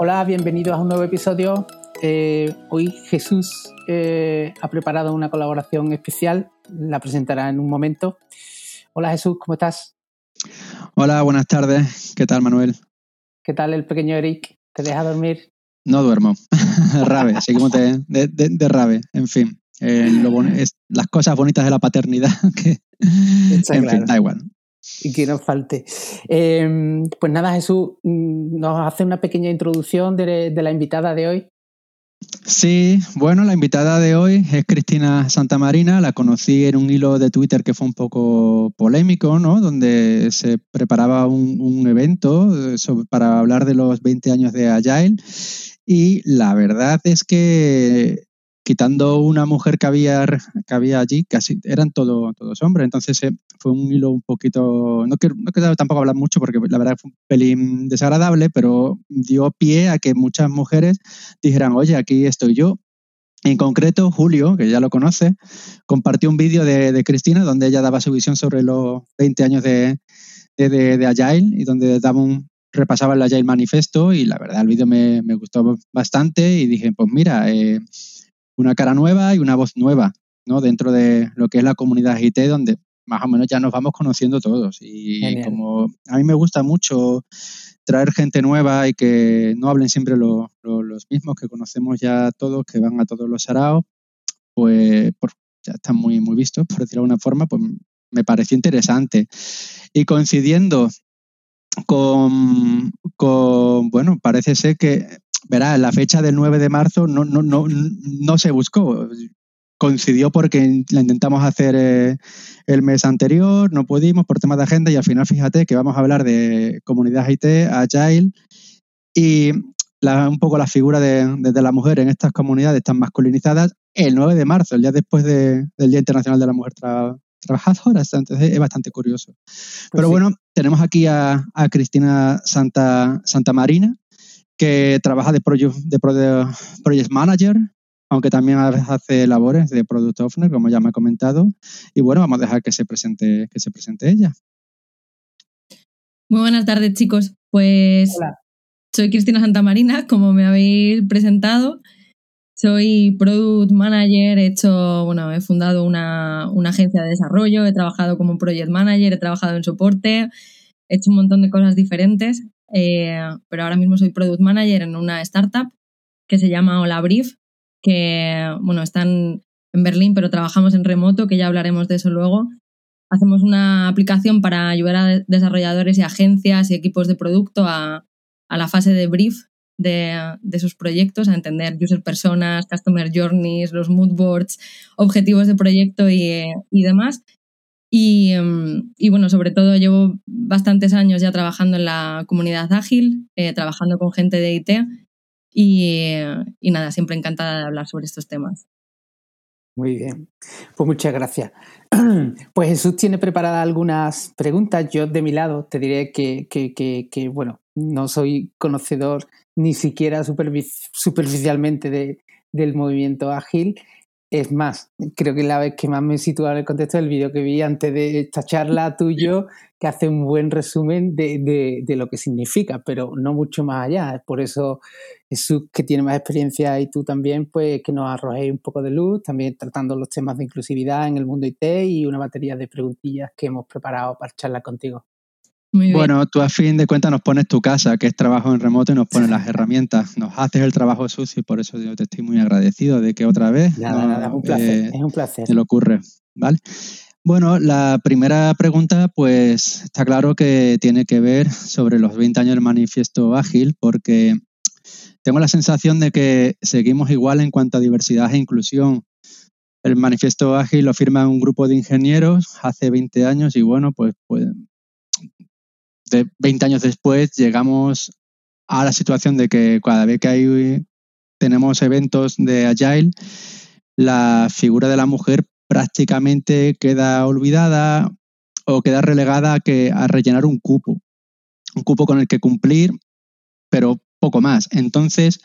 Hola, bienvenidos a un nuevo episodio. Eh, hoy Jesús eh, ha preparado una colaboración especial, la presentará en un momento. Hola Jesús, ¿cómo estás? Hola, buenas tardes. ¿Qué tal, Manuel? ¿Qué tal el pequeño Eric? ¿Te deja dormir? No duermo. rabe, seguimos de, de, de, rabe, en fin. Eh, es, las cosas bonitas de la paternidad que, en fin, da igual y que nos falte. Em, pues nada, Jesús, mm, nos hace una pequeña introducción de, la invitada de hoy. Sí, bueno, la invitada de hoy es Cristina Santamarina. La conocí en un hilo de Twitter que fue un poco polémico, ¿no? Donde se preparaba un, evento eh, para hablar de los 20 años de Agile. Y la verdad es que quitando una mujer que había, que había allí, casi eran todo, todos hombres. Entonces eh, fue un hilo un poquito, no quiero, tampoco hablar mucho porque la verdad fue un pelín desagradable, pero dio pie a que muchas mujeres dijeran, oye, aquí estoy yo. En concreto, Julio, que ya lo conoce, compartió un vídeo de, Cristina donde ella daba su visión sobre los 20 años de, de, Agile y donde daba repasaba el Agile Manifesto y la verdad el vídeo me, me, gustó bastante y dije, pues mira, eh, una cara nueva y una voz nueva, ¿no? Dentro de lo que es la comunidad IT, donde más o menos ya nos vamos conociendo todos. Y como a mí me gusta mucho traer gente nueva y que no hablen siempre los mismos que conocemos ya todos, que van a todos los saraos, pues ya están muy, muy vistos, por decirlo de alguna forma, pues me pareció interesante. Y coincidiendo con, con, bueno, parece ser que verá, la fecha del 9 de marzo no, no, no, no se buscó. Coincidió porque la intentamos hacer eh, el mes anterior, no pudimos por temas de agenda y al final fíjate que vamos a hablar de comunidad IT, Agile y un poco la figura de, la mujer en estas comunidades tan masculinizadas el 9 de marzo, el día después del Día Internacional de la Mujer Trabajadora. Entonces es bastante curioso. Pues Pero bueno, tenemos aquí a, a Cristina Santa, Santa Marina, que trabaja de project, de project manager, aunque también a veces hace labores de product owner, como ya me ha comentado. Y bueno, vamos a dejar que se presente, que se presente ella. Muy buenas tardes, chicos. Pues soy Cristina Santamarina, como me habéis presentado. Soy product manager, he hecho, bueno, he fundado una, una agencia de desarrollo, he trabajado como project manager, he trabajado en soporte, he hecho un montón de cosas diferentes eh, pero ahora mismo soy product manager en una startup que se llama Hola Brief, que bueno, están en Berlín, pero trabajamos en remoto, que ya hablaremos de eso luego. Hacemos una aplicación para ayudar a desarrolladores y agencias y equipos de producto a, a la fase de brief de, de, sus proyectos, a entender user personas, customer journeys, los mood boards, objetivos de proyecto y, y demás. Em, y, bueno, sobre todo llevo bastantes años ya trabajando en la comunidad ágil, eh, trabajando con gente de IT y, nada, siempre encantada de hablar sobre estos temas. Muy bien, pues muchas gracias. Pues Jesús tiene preparadas algunas preguntas. Yo de mi lado te diré que, que, bueno, no soy conocedor ni siquiera superficialmente de, del movimiento ágil es más, creo que la vez que más me he situado en el contexto del vídeo que vi antes de esta charla tuyo, que hace un buen resumen de, lo que significa, pero no mucho más allá. Por eso Jesús, que tiene más experiencia y tú también, pues que nos arrojéis un poco de luz, también tratando los temas de inclusividad en el mundo IT y una batería de preguntillas que hemos preparado para charlar contigo bueno, tú a fin de cuentas nos pones tu casa, que es trabajo en remoto, y nos pones las herramientas. Nos haces el trabajo sucio y por eso yo te estoy muy agradecido de que otra vez. Nada, nada, es un placer, eh, es un placer. Te lo ocurre, ¿vale? Bueno, la primera pregunta, pues está claro que tiene que ver sobre los 20 años del manifiesto ágil, porque tengo la sensación de que seguimos igual en cuanto a diversidad e inclusión. El manifiesto ágil lo firma un grupo de ingenieros hace 20 años y bueno, pues, pues de 20 años después llegamos a la situación de que cada vez que hay, tenemos eventos de Agile, la figura de la mujer prácticamente queda olvidada o queda relegada a, que, a rellenar un cupo, un cupo con el que cumplir, pero poco más. Entonces,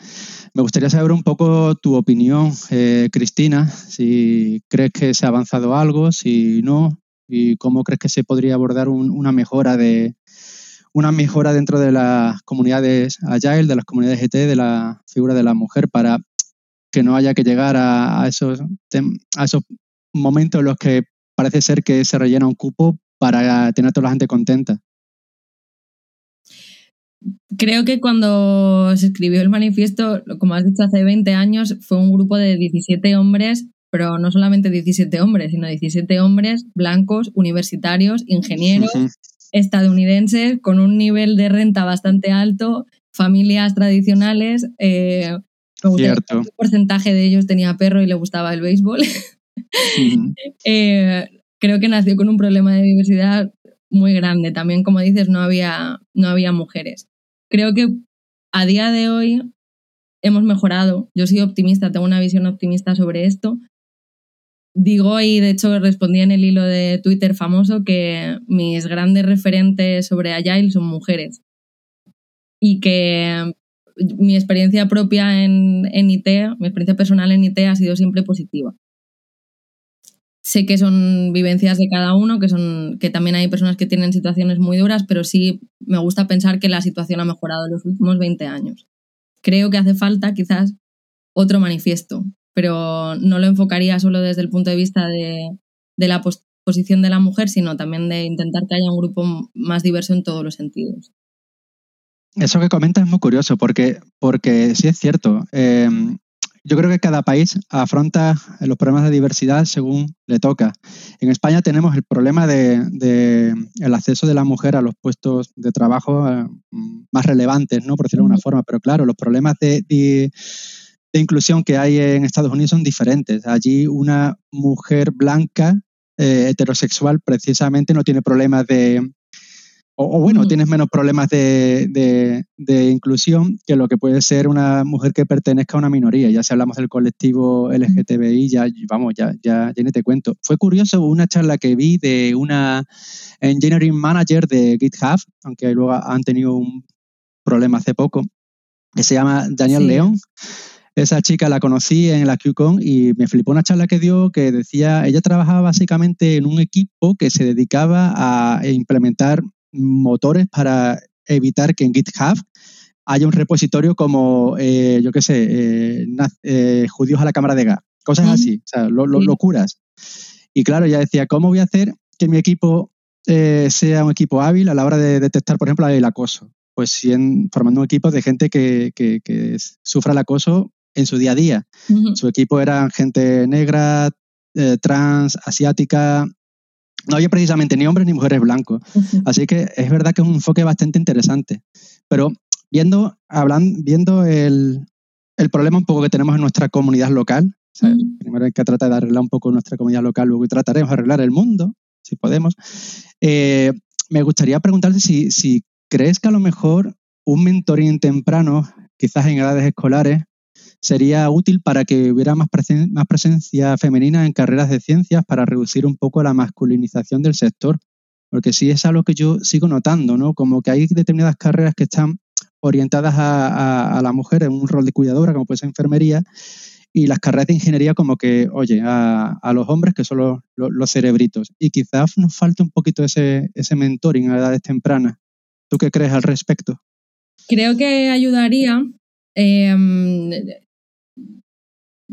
me gustaría saber un poco tu opinión, eh, Cristina, si crees que se ha avanzado algo, si no, y cómo crees que se podría abordar una mejora de, una mejora dentro de las comunidades Agile, de las comunidades GT, de la figura de la mujer, para que no haya que llegar a, esos, a esos momentos en los que parece ser que se rellena un cupo para tener a toda la gente contenta. Creo que cuando se escribió el manifiesto, como has dicho, hace 20 años, fue un grupo de 17 hombres, pero no solamente 17 hombres, sino 17 hombres blancos, universitarios, ingenieros, estadounidenses, con un nivel de renta bastante alto, familias tradicionales. Eh, Cierto. Un porcentaje de ellos tenía perro y le gustaba el béisbol. Eh, creo que nació con un problema de diversidad muy grande. También, como dices, no había, no había mujeres creo que a día de hoy hemos mejorado. Yo soy optimista, tengo una visión optimista sobre esto. Digo, y de hecho respondí en el hilo de Twitter famoso, que mis grandes referentes sobre Agile son mujeres. Y que mi experiencia propia en, en IT, mi experiencia personal en IT ha sido siempre positiva. Sé que son vivencias de cada uno, que son que también hay personas que tienen situaciones muy duras, pero sí me gusta pensar que la situación ha mejorado en los últimos 20 años. Creo que hace falta quizás otro manifiesto, pero no lo enfocaría solo desde el punto de vista de, la posición de la mujer, sino también de intentar que haya un grupo más diverso en todos los sentidos. Eso que comentas es muy curioso, porque, porque sí es cierto. Eh, yo creo que cada país afronta los problemas de diversidad según le toca. En España tenemos el problema de, el acceso de la mujer a los puestos de trabajo eh, más relevantes, ¿no? por decirlo de alguna forma. Pero claro, los problemas de, inclusión que hay en Estados Unidos son diferentes. Allí una mujer blanca eh, heterosexual precisamente no tiene problemas de, o, bueno, tienes menos problemas de, inclusión que lo que puede ser una mujer que pertenezca a una minoría. Ya si hablamos del colectivo LGTBI, ya vamos, ya, ya, ya ni te cuento. Fue curioso una charla que vi de una engineering manager de GitHub, aunque luego han tenido un problema hace poco, que se llama Daniel León. Esa chica la conocí en la QCon y me flipó una charla que dio que decía, ella trabajaba básicamente en un equipo que se dedicaba a implementar motores para evitar que en GitHub haya un repositorio como, eh, yo qué sé, eh, eh, judíos a la cámara de gas, cosas así, o sea, locuras. Y claro, ya decía, ¿cómo voy a hacer que mi equipo sea un equipo hábil a la hora de detectar, por ejemplo, el acoso? Pues si formando un equipo de gente que, que, sufra el acoso en su día a día. Su equipo era gente negra, trans, asiática, no había precisamente ni hombres ni mujeres blancos. Así que es verdad que es un enfoque bastante interesante. Pero viendo, hablando, viendo el, problema un poco que tenemos en nuestra comunidad local, primero hay que tratar de arreglar un poco nuestra comunidad local, luego trataremos de arreglar el mundo, si podemos. Eh, me gustaría preguntarte si, si crees que a lo mejor un mentoring temprano, quizás en edades escolares, sería útil para que hubiera más, más presencia femenina en carreras de ciencias para reducir un poco la masculinización del sector. Porque sí es algo que yo sigo notando, ¿no? Como que hay determinadas carreras que están orientadas a, la mujer en un rol de cuidadora, como puede ser enfermería, y las carreras de ingeniería como que, oye, a, los hombres que son los, cerebritos. Y quizás nos falta un poquito ese, ese mentoring a edades tempranas. ¿Tú qué crees al respecto? Creo que ayudaría em,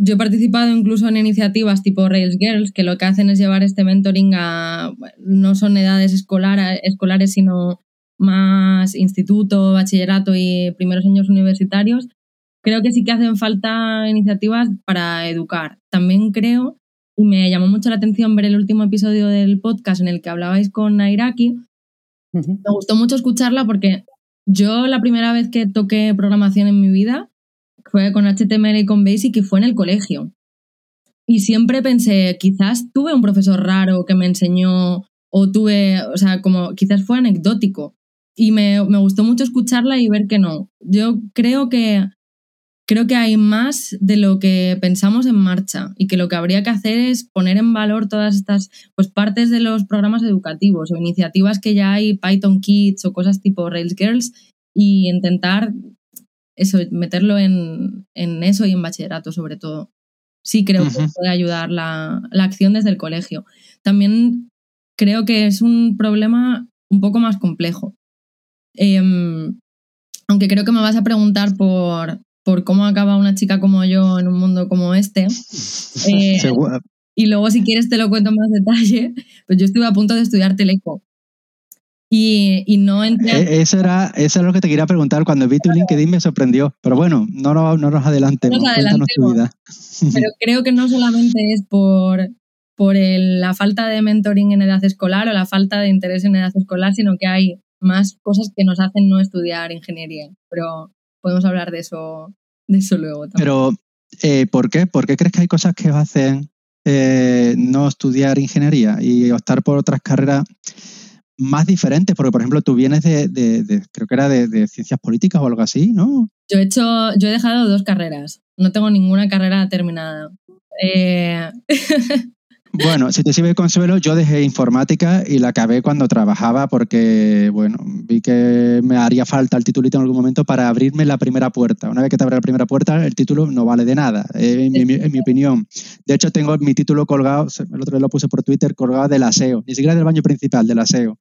yo he participado incluso en iniciativas tipo Rails Girls, que lo que hacen es llevar este mentoring a, no son edades escolares, sino más instituto, bachillerato y primeros años universitarios. Creo que sí que hacen falta iniciativas para educar. También creo, y me llamó mucho la atención ver el último episodio del podcast en el que hablabais con Nairaki, me gustó mucho escucharla porque yo la primera vez que toqué programación en mi vida fue con HTML y con Basic y fue en el colegio. Y siempre pensé, quizás tuve un profesor raro que me enseñó o tuve, o sea, como quizás fue anecdótico. Y me, me gustó mucho escucharla y ver que no. Yo creo que creo que hay más de lo que pensamos en marcha y que lo que habría que hacer es poner en valor todas estas pues, partes de los programas educativos o iniciativas que ya hay, Python Kids o cosas tipo Rails Girls, y intentar eso, meterlo en, eso y en bachillerato sobre todo. Sí creo que puede ayudar la, acción desde el colegio. También creo que es un problema un poco más complejo, Em, aunque creo que me vas a preguntar por, por cómo acaba una chica como yo en un mundo como este. Eh, y luego, si quieres, te lo cuento en más detalle. Pues yo estuve a punto de estudiar teleco. Y, y no entré. E, eso, era, eso era lo que te quería preguntar. Cuando vi tu LinkedIn me sorprendió. Pero bueno, no, no, no nos adelantemos. tu vida. Pero creo que no solamente es por, por la falta de mentoring en edad escolar o la falta de interés en edad escolar, sino que hay más cosas que nos hacen no estudiar ingeniería. Pero podemos hablar de eso, de eso luego también. Pero, eh, ¿por qué? ¿Por qué crees que hay cosas que os hacen eh, no estudiar ingeniería y optar por otras carreras más diferentes, porque por ejemplo tú vienes de, creo que era de, ciencias políticas o algo así, ¿no? Yo he hecho, yo he dejado dos carreras, no tengo ninguna carrera terminada. Eh, bueno, si te sirve de consuelo, yo dejé informática y la acabé cuando trabajaba porque, bueno, vi que me haría falta el titulito en algún momento para abrirme la primera puerta. Una vez que te abre la primera puerta, el título no vale de nada, en, mi, opinión. De hecho, tengo mi título colgado, el otro día lo puse por Twitter, colgado del aseo, ni siquiera del baño principal, del aseo.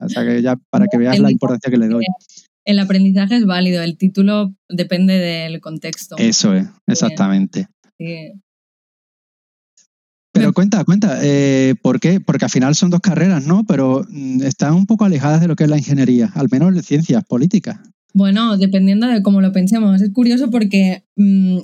O sea que ya para que veas la importancia que le doy. El aprendizaje es válido, el título depende del contexto. Eso es, exactamente. Pero cuenta, cuenta, eh, ¿por qué? Porque al final son dos carreras, ¿no? Pero mm, están un poco alejadas de lo que es la ingeniería, al menos de ciencias políticas. Bueno, dependiendo de cómo lo pensemos. Es curioso porque mm,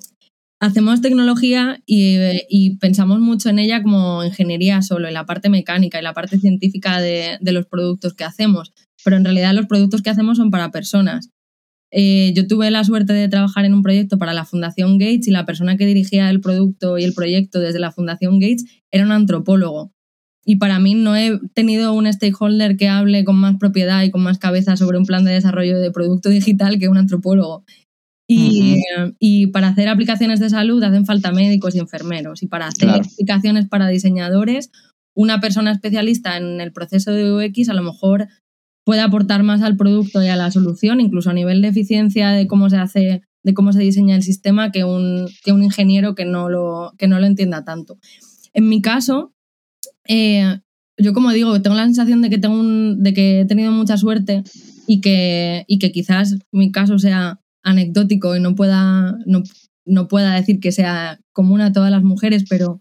hacemos tecnología y, pensamos mucho en ella como ingeniería solo, en la parte mecánica y la parte científica de, los productos que hacemos, pero en realidad los productos que hacemos son para personas. Eh, yo tuve la suerte de trabajar en un proyecto para la Fundación Gates y la persona que dirigía el producto y el proyecto desde la Fundación Gates era un antropólogo. Y para mí no he tenido un stakeholder que hable con más propiedad y con más cabeza sobre un plan de desarrollo de producto digital que un antropólogo. Y, y, para hacer aplicaciones de salud hacen falta médicos y enfermeros. Y para hacer aplicaciones para diseñadores, una persona especialista en el proceso de UX a lo mejor puede aportar más al producto y a la solución, incluso a nivel de eficiencia de cómo se hace, de cómo se diseña el sistema, que un, que un ingeniero que no, lo, que no lo entienda tanto. En mi caso, eh, yo como digo, tengo la sensación de que, tengo un, de que he tenido mucha suerte y que, y que quizás mi caso sea anecdótico y no pueda, no, no pueda decir que sea común a todas las mujeres, pero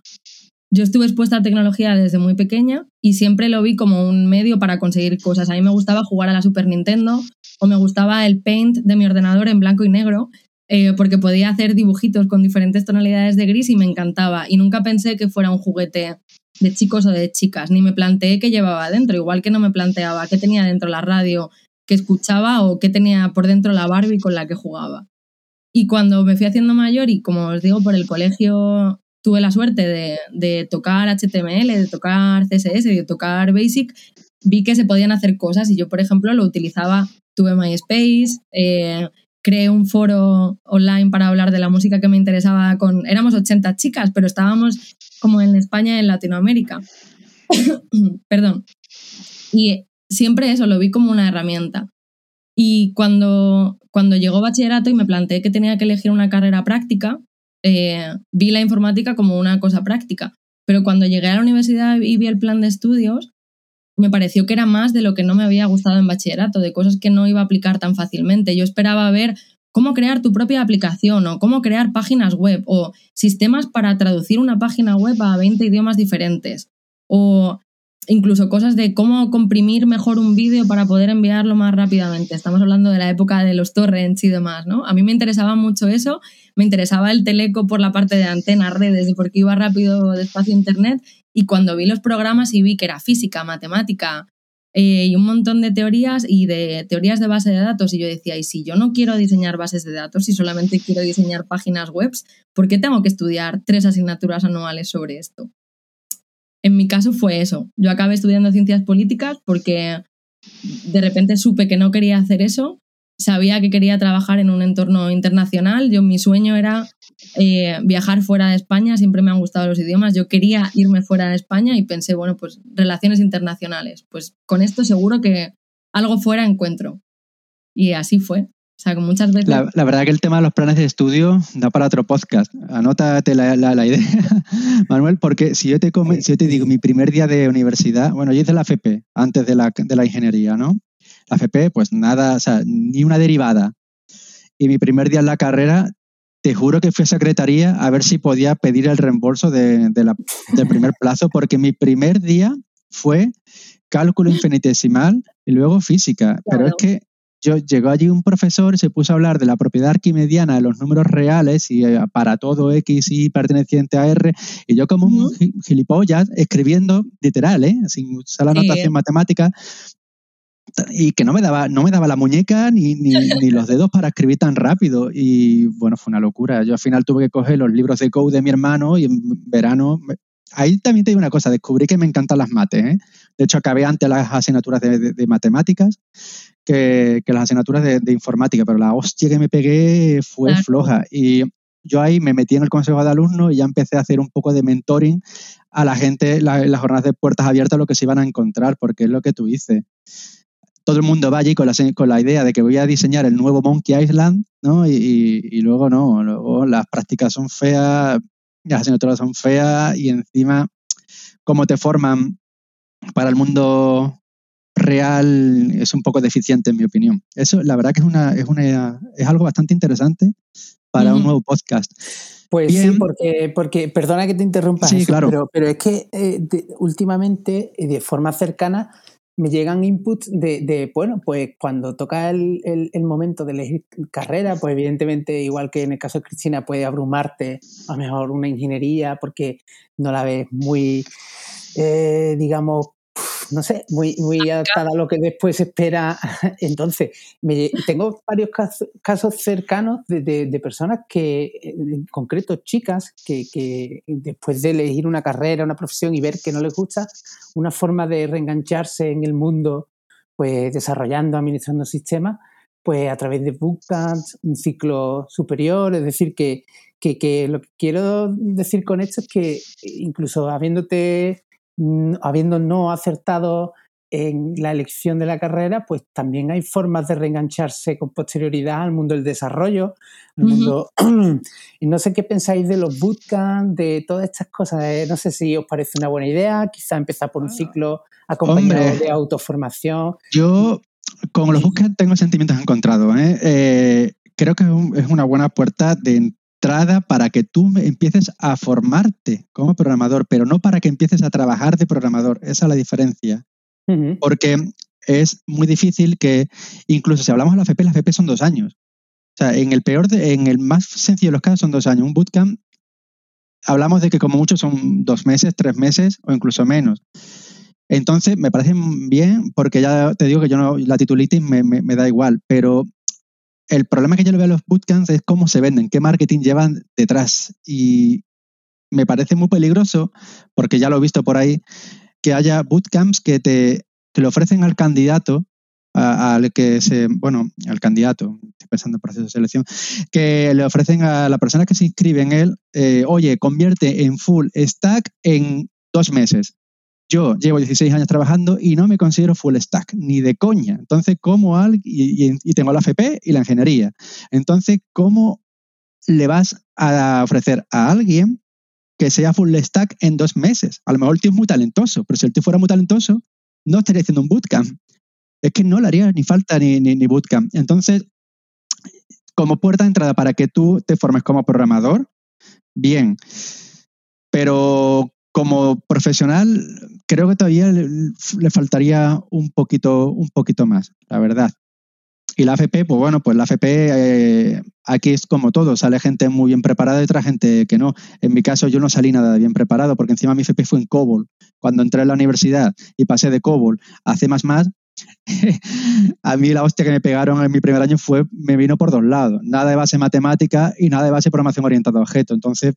yo estuve expuesta a tecnología desde muy pequeña y siempre lo vi como un medio para conseguir cosas. A mí me gustaba jugar a la Super Nintendo o me gustaba el paint de mi ordenador en blanco y negro eh, porque podía hacer dibujitos con diferentes tonalidades de gris y me encantaba. Y nunca pensé que fuera un juguete de chicos o de chicas, ni me planteé qué llevaba dentro, igual que no me planteaba qué tenía dentro la radio, que escuchaba o qué tenía por dentro la Barbie con la que jugaba. Y cuando me fui haciendo mayor y como os digo, por el colegio tuve la suerte de, tocar HTML, de tocar CSS, de tocar Basic, vi que se podían hacer cosas y yo, por ejemplo, lo utilizaba, tuve MySpace, eh, creé un foro online para hablar de la música que me interesaba con, éramos 80 chicas, pero estábamos como en España en Latinoamérica. Perdón. Y siempre eso, lo vi como una herramienta. Y cuando, cuando llegó bachillerato y me planteé que tenía que elegir una carrera práctica, eh, vi la informática como una cosa práctica. Pero cuando llegué a la universidad y vi el plan de estudios, me pareció que era más de lo que no me había gustado en bachillerato, de cosas que no iba a aplicar tan fácilmente. Yo esperaba ver cómo crear tu propia aplicación o cómo crear páginas web o sistemas para traducir una página web a 20 idiomas diferentes o incluso cosas de cómo comprimir mejor un vídeo para poder enviarlo más rápidamente. Estamos hablando de la época de los torrents y demás, ¿no? A mí me interesaba mucho eso, me interesaba el teleco por la parte de antenas, redes, y porque iba rápido despacio internet, y cuando vi los programas y vi que era física, matemática eh, y un montón de teorías y de teorías de base de datos, y yo decía, y si yo no quiero diseñar bases de datos, y solamente quiero diseñar páginas web, ¿por qué tengo que estudiar tres asignaturas anuales sobre esto? En mi caso fue eso. Yo acabé estudiando ciencias políticas porque de repente supe que no quería hacer eso. Sabía que quería trabajar en un entorno internacional. Yo mi sueño era eh, viajar fuera de España. Siempre me han gustado los idiomas. Yo quería irme fuera de España y pensé, bueno, pues relaciones internacionales. Pues con esto seguro que algo fuera encuentro. Y así fue. O sea, muchas veces... La, verdad que el tema de los planes de estudio da para otro podcast. Anótate la, la, idea, Manuel, porque si yo, te si yo te digo mi primer día de universidad, bueno, yo hice la FP antes de la, de la ingeniería, ¿no? La FP, pues nada, o sea, ni una derivada. Y mi primer día en la carrera, te juro que fui a secretaría a ver si podía pedir el reembolso de, la, del primer plazo, porque mi primer día fue cálculo infinitesimal y luego física. Pero es que yo llegó allí un profesor se puso a hablar de la propiedad arquimediana de los números reales y eh, para todo X y perteneciente a R, y yo como un gilipollas escribiendo literal, ¿eh? sin usar la notación matemática, y que no me daba, no me daba la muñeca ni, ni, ni, los dedos para escribir tan rápido. Y bueno, fue una locura. Yo al final tuve que coger los libros de code de mi hermano y en verano ahí también te digo una cosa, descubrí que me encantan las mates. ¿eh? De hecho, acabé antes las asignaturas de, matemáticas que, las asignaturas de, informática, pero la hostia que me pegué fue floja. Y yo ahí me metí en el consejo de alumnos y ya empecé a hacer un poco de mentoring a la gente en las jornadas de puertas abiertas, lo que se iban a encontrar, porque es lo que tú dices. Todo el mundo va allí con la, con la idea de que voy a diseñar el nuevo Monkey Island, ¿no? Y, y luego no, luego las prácticas son feas, las asignaturas son feas y encima cómo te forman para el mundo real es un poco deficiente en mi opinión. Eso la verdad que es una es una es algo bastante interesante para un nuevo podcast. Pues sí, porque, porque, perdona que te interrumpa, sí, claro. pero, pero es que eh, últimamente, de forma cercana, me llegan inputs de, de, bueno, pues cuando toca el, el, momento de elegir carrera, pues evidentemente, igual que en el caso de Cristina, puede abrumarte a lo mejor una ingeniería porque no la ves muy, eh, digamos, no sé, muy, muy adaptada a lo que después espera. Entonces, me, tengo varios casos, cercanos de, personas que, en concreto chicas, que, después de elegir una carrera, una profesión y ver que no les gusta, una forma de reengancharse en el mundo, pues desarrollando, administrando sistemas, pues a través de bootcamps, un ciclo superior, es decir, que, que lo que quiero decir con esto es que incluso habiéndote habiendo no acertado en la elección de la carrera, pues también hay formas de reengancharse con posterioridad al mundo del desarrollo, al mundo... y no sé qué pensáis de los bootcamps, de todas estas cosas. Eh, no sé si os parece una buena idea, quizá empezar por un ciclo acompañado de autoformación. Yo con los bootcamps tengo sentimientos encontrados. ¿eh? Eh, creo que es una buena puerta de para que tú empieces a formarte como programador, pero no para que empieces a trabajar de programador. Esa es la diferencia. Porque es muy difícil que, incluso si hablamos de la FP, la FP son dos años. O sea, en el peor, en el más sencillo de los casos son dos años. Un bootcamp, hablamos de que como mucho son dos meses, tres meses o incluso menos. Entonces, me parece bien porque ya te digo que yo no, la titulitis me, me da igual, pero el problema que yo le veo a los bootcamps es cómo se venden, qué marketing llevan detrás. Y me parece muy peligroso, porque ya lo he visto por ahí, que haya bootcamps que te, le ofrecen al candidato, al que se, bueno, al candidato, estoy pensando en proceso de selección, que le ofrecen a la persona que se inscribe en él, eh, oye, convierte en full stack en dos meses. Yo llevo 16 años trabajando y no me considero full stack, ni de coña. Entonces, ¿cómo al, y, tengo la FP y la ingeniería. Entonces, ¿cómo le vas a ofrecer a alguien que sea full stack en dos meses? A lo mejor el tío es muy talentoso, pero si el tío fuera muy talentoso, no estaría haciendo un bootcamp. Es que no le haría ni falta ni, ni, ni bootcamp. Entonces, como puerta de entrada para que tú te formes como programador, bien. Pero como profesional, creo que todavía le, faltaría un poquito, un poquito más, la verdad. Y la AFP, pues bueno, pues la AFP eh, aquí es como todo, sale gente muy bien preparada y otra gente que no. En mi caso yo no salí nada bien preparado porque encima mi FP fue en COBOL. Cuando entré a la universidad y pasé de COBOL a C++, a mí la hostia que me pegaron en mi primer año fue, me vino por dos lados. Nada de base matemática y nada de base programación orientada a objetos. Entonces,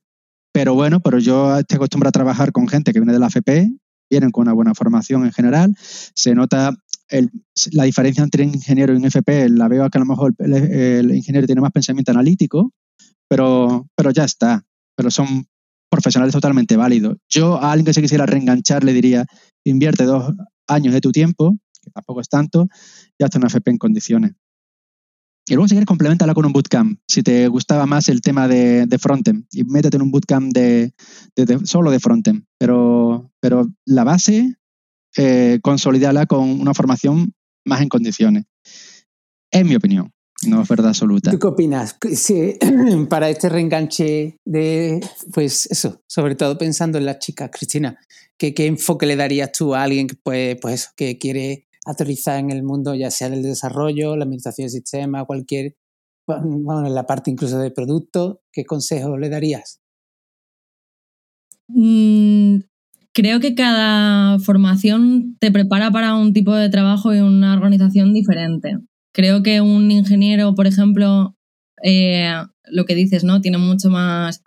pero bueno, pero yo estoy acostumbrado a trabajar con gente que viene de la FP, vienen con una buena formación en general. Se nota la diferencia entre ingeniero y un FP. La veo que a lo mejor el, ingeniero tiene más pensamiento analítico, pero, pero ya está. Pero son profesionales totalmente válidos. Yo a alguien que se quisiera reenganchar le diría, invierte dos años de tu tiempo, que tampoco es tanto, y hazte una FP en condiciones. Y luego si quieres complementala con un bootcamp, si te gustaba más el tema de, frontend, y métete en un bootcamp de, solo de frontend. Pero, la base, eh, con una formación más en condiciones. Es mi opinión, no es verdad absoluta. ¿Tú qué opinas? Sí, para este reenganche de, pues eso, sobre todo pensando en las chicas, Cristina, ¿qué, enfoque le darías tú a alguien que, pues, pues quiere aterrizar en el mundo, ya sea del desarrollo, la administración del sistema, cualquier, bueno, en la parte incluso de producto, ¿qué consejo le darías? Mm, creo que cada formación te prepara para un tipo de trabajo y una organización diferente. Creo que un ingeniero, por ejemplo, eh, lo que dices, ¿no? Tiene mucho más,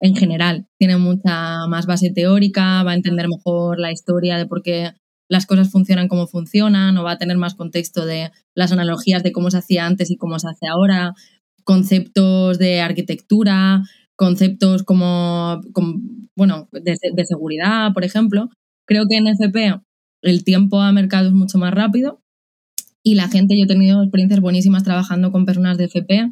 en general, tiene mucha más base teórica, va a entender mejor la historia de por qué las cosas funcionan como funcionan, o va a tener más contexto de las analogías de cómo se hacía antes y cómo se hace ahora, conceptos de arquitectura, conceptos como, bueno, de, seguridad, por ejemplo. Creo que en FP el tiempo a mercado es mucho más rápido y la gente, yo he tenido experiencias buenísimas trabajando con personas de FP,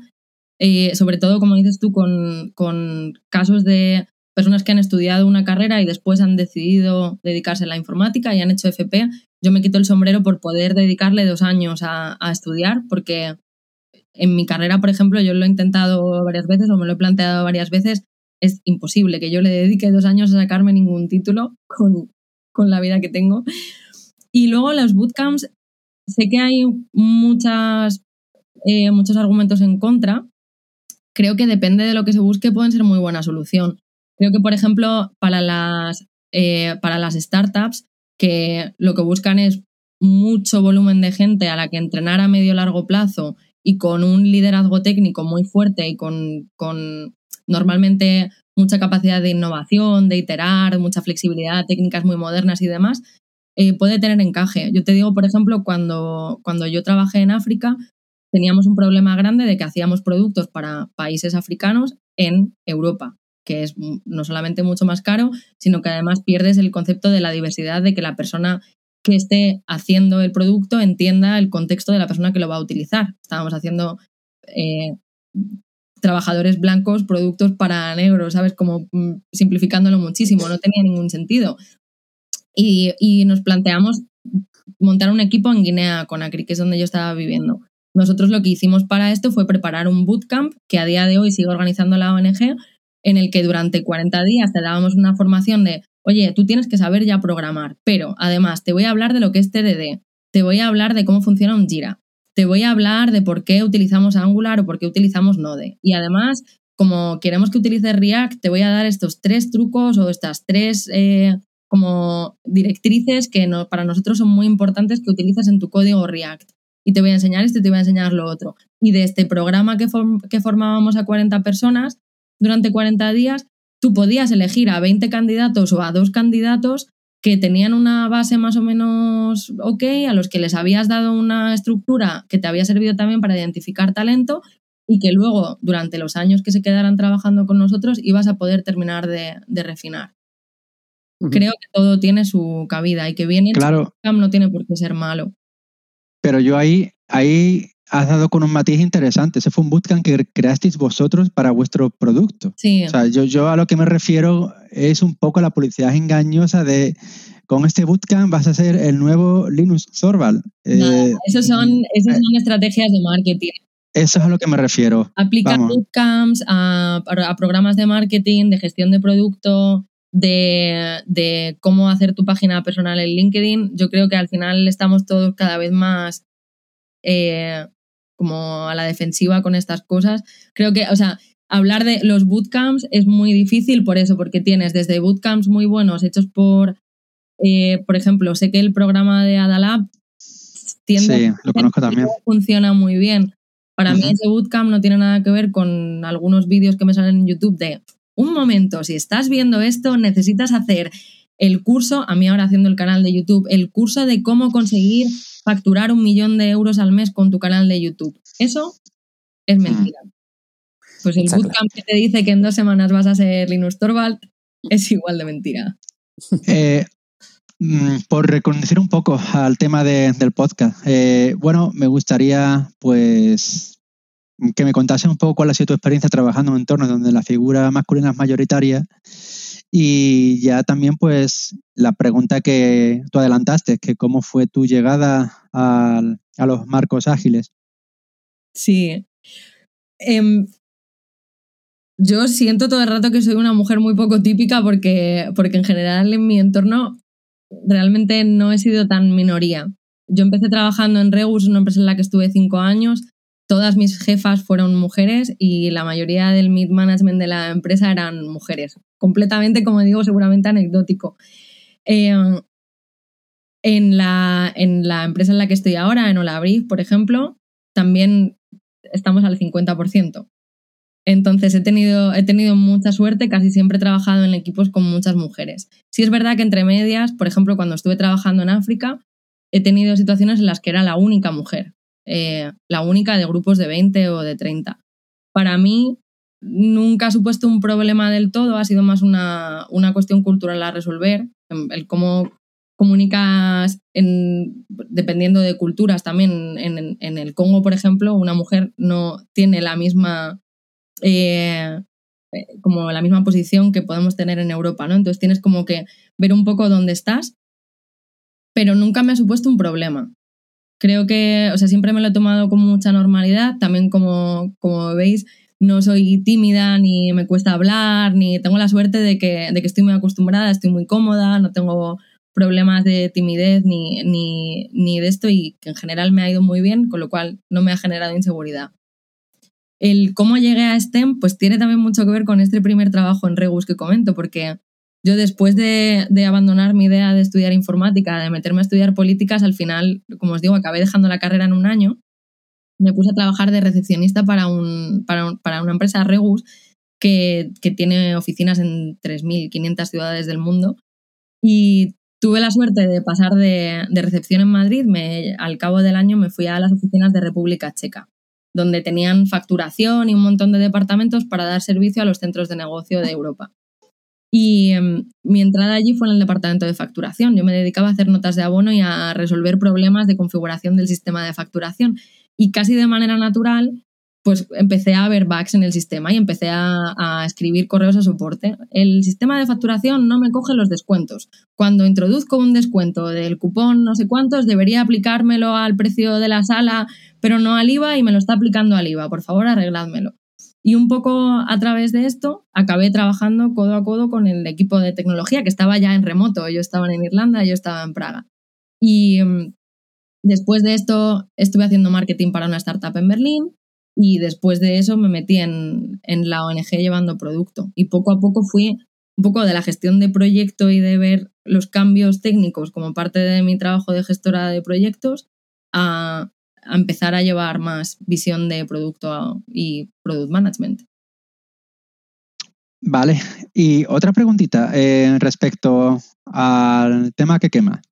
eh, sobre todo, como dices tú, con, con casos de personas que han estudiado una carrera y después han decidido dedicarse a la informática y han hecho FP. Yo me quito el sombrero por poder dedicarle dos años a, estudiar, porque en mi carrera, por ejemplo, yo lo he intentado varias veces o me lo he planteado varias veces, es imposible que yo le dedique dos años a sacarme ningún título con, con la vida que tengo. Y luego los bootcamps, sé que hay muchas, eh, muchos argumentos en contra. Creo que depende de lo que se busque, pueden ser muy buena solución. Creo que, por ejemplo, para las, eh, para las startups, que lo que buscan es mucho volumen de gente a la que entrenar a medio largo plazo y con un liderazgo técnico muy fuerte y con, normalmente mucha capacidad de innovación, de iterar, mucha flexibilidad, técnicas muy modernas y demás, eh, puede tener encaje. Yo te digo, por ejemplo, cuando, cuando yo trabajé en África, teníamos un problema grande de que hacíamos productos para países africanos en Europa, que es no solamente mucho más caro, sino que además pierdes el concepto de la diversidad, de que la persona que esté haciendo el producto entienda el contexto de la persona que lo va a utilizar. Estábamos haciendo eh, trabajadores blancos, productos para negros, ¿sabes? Como mm, simplificándolo muchísimo, no tenía ningún sentido. Y, y nos planteamos montar un equipo en Guinea Conakry, que es donde yo estaba viviendo. Nosotros lo que hicimos para esto fue preparar un bootcamp que a día de hoy sigue organizando la ONG, en el que durante 40 días te dábamos una formación de oye, tú tienes que saber ya programar, pero además te voy a hablar de lo que es TDD, te voy a hablar de cómo funciona un Jira, te voy a hablar de por qué utilizamos Angular o por qué utilizamos Node. Y además, como queremos que utilices React, te voy a dar estos tres trucos o estas tres eh, como directrices que para nosotros son muy importantes que utilices en tu código React. Y te voy a enseñar esto y te voy a enseñar lo otro. Y de este programa que, que formábamos a 40 personas durante 40 días, tú podías elegir a 20 candidatos o a dos candidatos que tenían una base más o menos ok, a los que les habías dado una estructura que te había servido también para identificar talento y que luego, durante los años que se quedaran trabajando con nosotros, ibas a poder terminar de, refinar. Creo que todo tiene su cabida y que viene claro. no tiene por qué ser malo. Pero yo ahí, ahí has dado con un matiz interesante. Ese fue un bootcamp que creasteis vosotros para vuestro producto. Sí. O sea, yo, yo a lo que me refiero es un poco la publicidad engañosa de con este bootcamp vas a ser el nuevo Linux Zorval. Eh, esos son, esas son estrategias de marketing. Eso es a lo que me refiero. Aplicar bootcamps a, a, programas de marketing, de gestión de producto, de, de, cómo hacer tu página personal en LinkedIn. Yo creo que al final estamos todos cada vez más eh, como a la defensiva con estas cosas. Creo que, o sea, hablar de los bootcamps es muy difícil por eso, porque tienes desde bootcamps muy buenos hechos por, eh, por ejemplo, sé que el programa de Adalab tiende lo conozco también. funciona muy bien. Para mí ese bootcamp no tiene nada que ver con algunos vídeos que me salen en YouTube de un momento, si estás viendo esto, necesitas hacer el curso, a mí ahora haciendo el canal de YouTube, el curso de cómo conseguir facturar un millón de euros al mes con tu canal de YouTube. Eso es hmm. mentira. Pues el bootcamp que te dice que en dos semanas vas a ser Linus Torvald es igual de mentira. Eh, mm, por reconocer un poco al tema del podcast, eh, bueno, me gustaría pues que me contases un poco cuál ha sido tu experiencia trabajando en entornos donde la figura masculina es mayoritaria y ya también pues la pregunta que tú adelantaste, que cómo fue tu llegada a, a los marcos ágiles. Sí. Em, yo siento todo el rato que soy una mujer muy poco típica porque, porque en general en mi entorno realmente no he sido tan minoría. Yo empecé trabajando en Regus, una empresa en la que estuve cinco años. Todas mis jefas fueron mujeres y la mayoría del mid management de la empresa eran mujeres. Completamente, como digo, seguramente anecdótico. Eh, en, la, en la empresa en la que estoy ahora, en Olabriz, por ejemplo, también estamos al 50%. Entonces he tenido, he tenido mucha suerte, casi siempre he trabajado en equipos con muchas mujeres. Sí es verdad que entre medias, por ejemplo, cuando estuve trabajando en África, he tenido situaciones en las que era la única mujer, eh, la única de grupos de 20 o de 30. Para mí nunca ha supuesto un problema del todo, ha sido más una, cuestión cultural a resolver, el cómo comunicas dependiendo de culturas también. En, en, el Congo, por ejemplo, una mujer no tiene la misma eh, eh, como la misma posición que podemos tener en Europa, ¿no? Entonces tienes como que ver un poco dónde estás, pero nunca me ha supuesto un problema. Creo que, o sea, siempre me lo he tomado con mucha normalidad, también como, como veis, no soy tímida, ni me cuesta hablar, ni tengo la suerte de que, de que estoy muy acostumbrada, estoy muy cómoda, no tengo problemas de timidez ni, ni, ni de esto y que en general me ha ido muy bien, con lo cual no me ha generado inseguridad. El cómo llegué a STEM, pues tiene también mucho que ver con este primer trabajo en Regus que comento, porque yo después de, abandonar mi idea de estudiar informática, de meterme a estudiar políticas, al final, como os digo, acabé dejando la carrera en un año. Me puse a trabajar de recepcionista para, un, para, una empresa Regus que, tiene oficinas en 3.500 ciudades del mundo. Y tuve la suerte de pasar de, recepción en Madrid. Al cabo del año me fui a las oficinas de República Checa donde tenían facturación y un montón de departamentos para dar servicio a los centros de negocio de Europa. Y em, mi entrada allí fue en el departamento de facturación. Yo me dedicaba a hacer notas de abono y a resolver problemas de configuración del sistema de facturación. Y casi de manera natural pues empecé a ver bugs en el sistema y empecé a, escribir correos a soporte. El sistema de facturación no me coge los descuentos. Cuando introduzco un descuento del cupón no sé cuántos, debería aplicármelo al precio de la sala, pero no al IVA y me lo está aplicando al IVA. Por favor, arregládmelo. Y un poco a través de esto acabé trabajando codo a codo con el equipo de tecnología que estaba ya en remoto. Ellos estaban en Irlanda, yo estaba en Praga. Y mm, después de esto estuve haciendo marketing para una startup en Berlín y después de eso me metí en, la ONG llevando producto. Y poco a poco fui un poco de la gestión de proyecto y de ver los cambios técnicos como parte de mi trabajo de gestora de proyectos a, empezar a llevar más visión de producto y product management. Vale, y otra preguntita eh, respecto al tema que quema.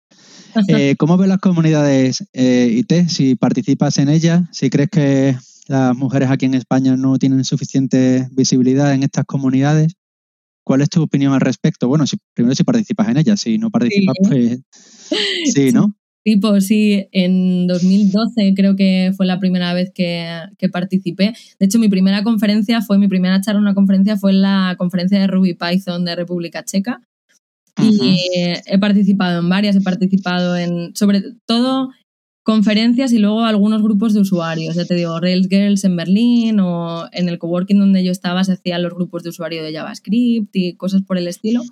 Eh, ¿Cómo ves las comunidades eh, IT? Si participas en ellas, si crees que las mujeres aquí en España no tienen suficiente visibilidad en estas comunidades. ¿Cuál es tu opinión al respecto? Bueno, si, primero si participas en ellas, si no participas, pues sí, ¿no? Tipo, sí, en 2012 creo que fue la primera vez que, participé. De hecho, mi primera conferencia fue, mi primera charla en una conferencia fue en la conferencia de Ruby Python de República Checa. Y he participado en varias, he participado en, sobre todo conferencias y luego algunos grupos de usuarios. Ya te digo, Rails Girls en Berlín o en el coworking donde yo estaba se hacían los grupos de usuario de JavaScript y cosas por el estilo.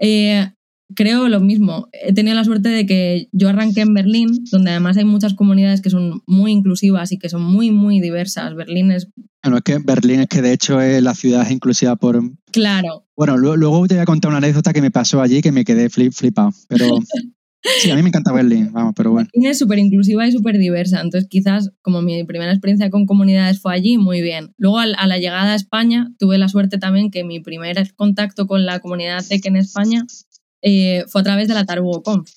Eh, creo lo mismo. He tenido la suerte de que yo arranqué en Berlín, donde además hay muchas comunidades que son muy inclusivas y que son muy, muy diversas. Berlín es... Bueno, es que Berlín es que de hecho es la ciudad inclusiva por... Claro. Bueno, luego te voy a contar una anécdota que me pasó allí que me quedé flip, flipado, pero Sí, a mí me encanta Berlín, vamos, pero bueno. Berlín es súper inclusiva y súper diversa, entonces quizás como mi primera experiencia con comunidades fue allí, muy bien. Luego a, la llegada a España tuve la suerte también que mi primer contacto con la comunidad tech en España eh, fue a través de la TarboConf,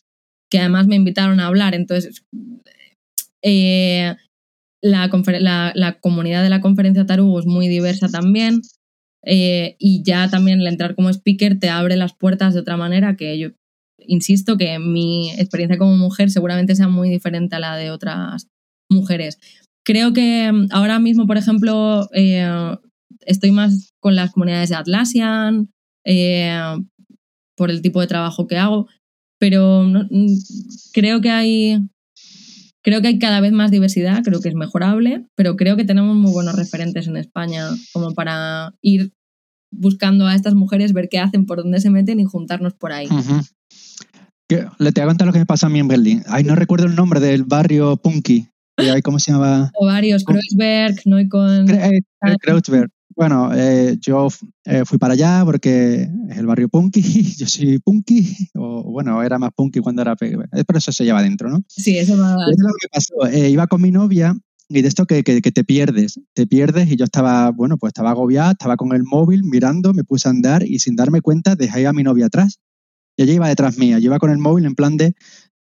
que además me invitaron a hablar, entonces eh, la, comunidad de la conferencia Tarugo es muy diversa también. Eh, y ya también el entrar como speaker te abre las puertas de otra manera que yo insisto que mi experiencia como mujer seguramente sea muy diferente a la de otras mujeres. creo que ahora mismo, por ejemplo, eh, estoy más con las comunidades de Atlassian, por el tipo de trabajo que hago, pero mm, creo que hay creo que hay cada vez más diversidad, creo que es mejorable, pero creo que tenemos muy buenos referentes en España como para ir buscando a estas mujeres, ver qué hacen, por dónde se meten y juntarnos por ahí. Le te voy a contar lo que me pasa a mí en Berlín. Ay, no recuerdo el nombre del barrio punky. ¿Cómo se llama? O varios, Kreuzberg, Neukölln. Kreuzberg. Bueno, eh, yo eh, fui para allá porque es el barrio punky, yo soy punky, o bueno, era más punky cuando era pequeño, pero eso se lleva dentro, ¿no? Sí, eso va. Es lo que pasó. Eh, iba con mi novia y de esto que, que, te pierdes, te pierdes y yo estaba, bueno, pues estaba agobiada, estaba con el móvil mirando, me puse a andar y sin darme cuenta dejé a mi novia atrás. Y ella iba detrás mía, yo iba con el móvil en plan de,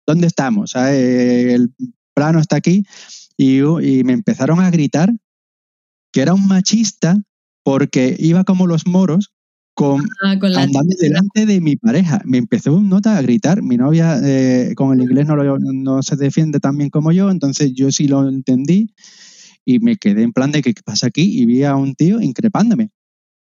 ¿dónde estamos? el plano está aquí y, y me empezaron a gritar que era un machista porque iba como los moros con, ah, andando delante de mi pareja. Me empezó un nota a gritar. Mi novia eh, con el inglés no, no se defiende tan bien como yo, entonces yo sí lo entendí y me quedé en plan de qué pasa aquí y vi a un tío increpándome.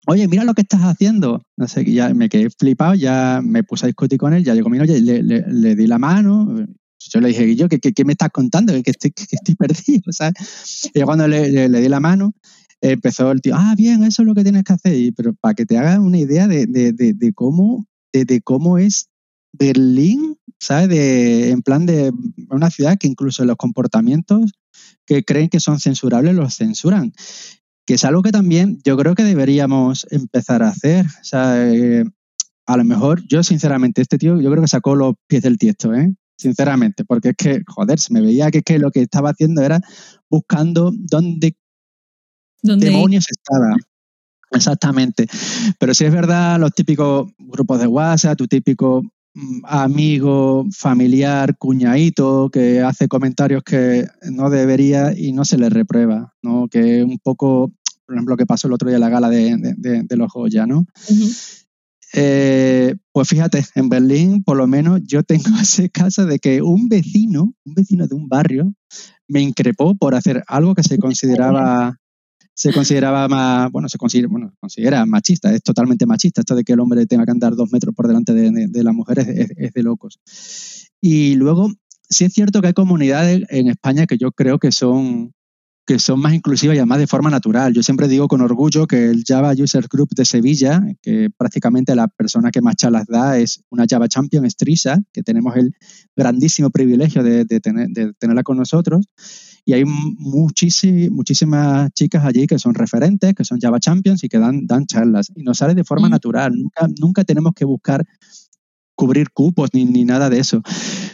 Oye, mira lo que estás haciendo. No sé, ya me quedé flipado, ya me puse a discutir con él, ya llegó mi novia, le, le, di la mano. Yo le dije, yo, ¿qué, qué, me estás contando? Que estoy, que estoy perdido, Y cuando le, le, di la mano, empezó el tío, ah, bien, eso es lo que tienes que hacer. pero para que te hagas una idea de, de, de, cómo, de, cómo es Berlín, ¿sabes? De, en plan de una ciudad que incluso los comportamientos que creen que son censurables los censuran. Que es algo que también yo creo que deberíamos empezar a hacer. O sea, a lo mejor yo sinceramente, este tío yo creo que sacó los pies del tiesto, ¿eh? Sinceramente, porque es que, joder, se me veía que, que lo que estaba haciendo era buscando dónde demonios estaba. Exactamente. Pero si es verdad, los típicos grupos de WhatsApp, tu típico mm, amigo, familiar, cuñadito, que hace comentarios que no debería y no se le reprueba, ¿no? Que un poco, por ejemplo, lo que pasó el otro día en la gala de, los Joya, ¿no? Eh, pues fíjate, en Berlín, por lo menos, yo tengo ese caso de que un vecino, un vecino de un barrio, me increpó por hacer algo que se consideraba se consideraba más, bueno, se considera, bueno, considera machista, es totalmente machista. Esto de que el hombre tenga que andar dos metros por delante de, de, las mujeres es, de locos. Y luego, sí es cierto que hay comunidades en España que yo creo que son, que son más inclusivas y además de forma natural. Yo siempre digo con orgullo que el Java User Group de Sevilla, que prácticamente la persona que más charlas da es una Java Champion, Estrisa, que tenemos el grandísimo privilegio de, de, tener, de tenerla con nosotros. Y hay muchísimas chicas allí que son referentes, que son Java Champions y que dan, dan charlas. Y nos sale de forma mm. natural. Nunca, nunca tenemos que buscar cubrir cupos ni, ni nada de eso.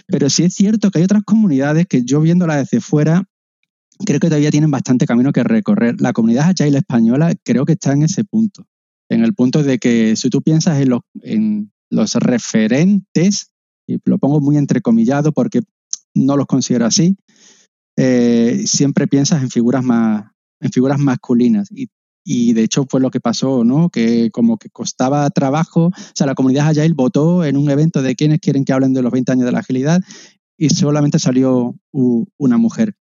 Pero sí es cierto que hay otras comunidades que yo viéndolas desde fuera creo que todavía tienen bastante camino que recorrer. La comunidad Agile española creo que está en ese punto, en el punto de que si tú piensas en los, en los referentes, y lo pongo muy entrecomillado porque no los considero así, eh, siempre piensas en figuras más, en figuras masculinas. Y, y, de hecho fue lo que pasó, ¿no? Que como que costaba trabajo. O sea, la comunidad Agile votó en un evento de quienes quieren que hablen de los 20 años de la agilidad y solamente salió una mujer.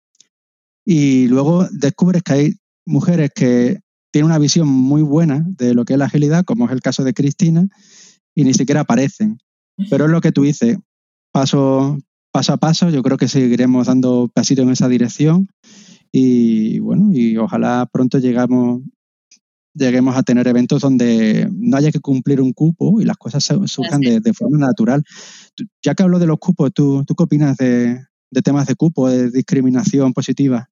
Y luego descubres que hay mujeres que tienen una visión muy buena de lo que es la agilidad, como es el caso de Cristina, y ni siquiera aparecen. Pero es lo que tú dices, paso, paso a paso, yo creo que seguiremos dando pasito en esa dirección y bueno, y ojalá pronto llegamos, lleguemos a tener eventos donde no haya que cumplir un cupo y las cosas surjan de, forma natural. Ya que hablo de los cupos, ¿tú, tú qué opinas de, temas de cupo, de discriminación positiva?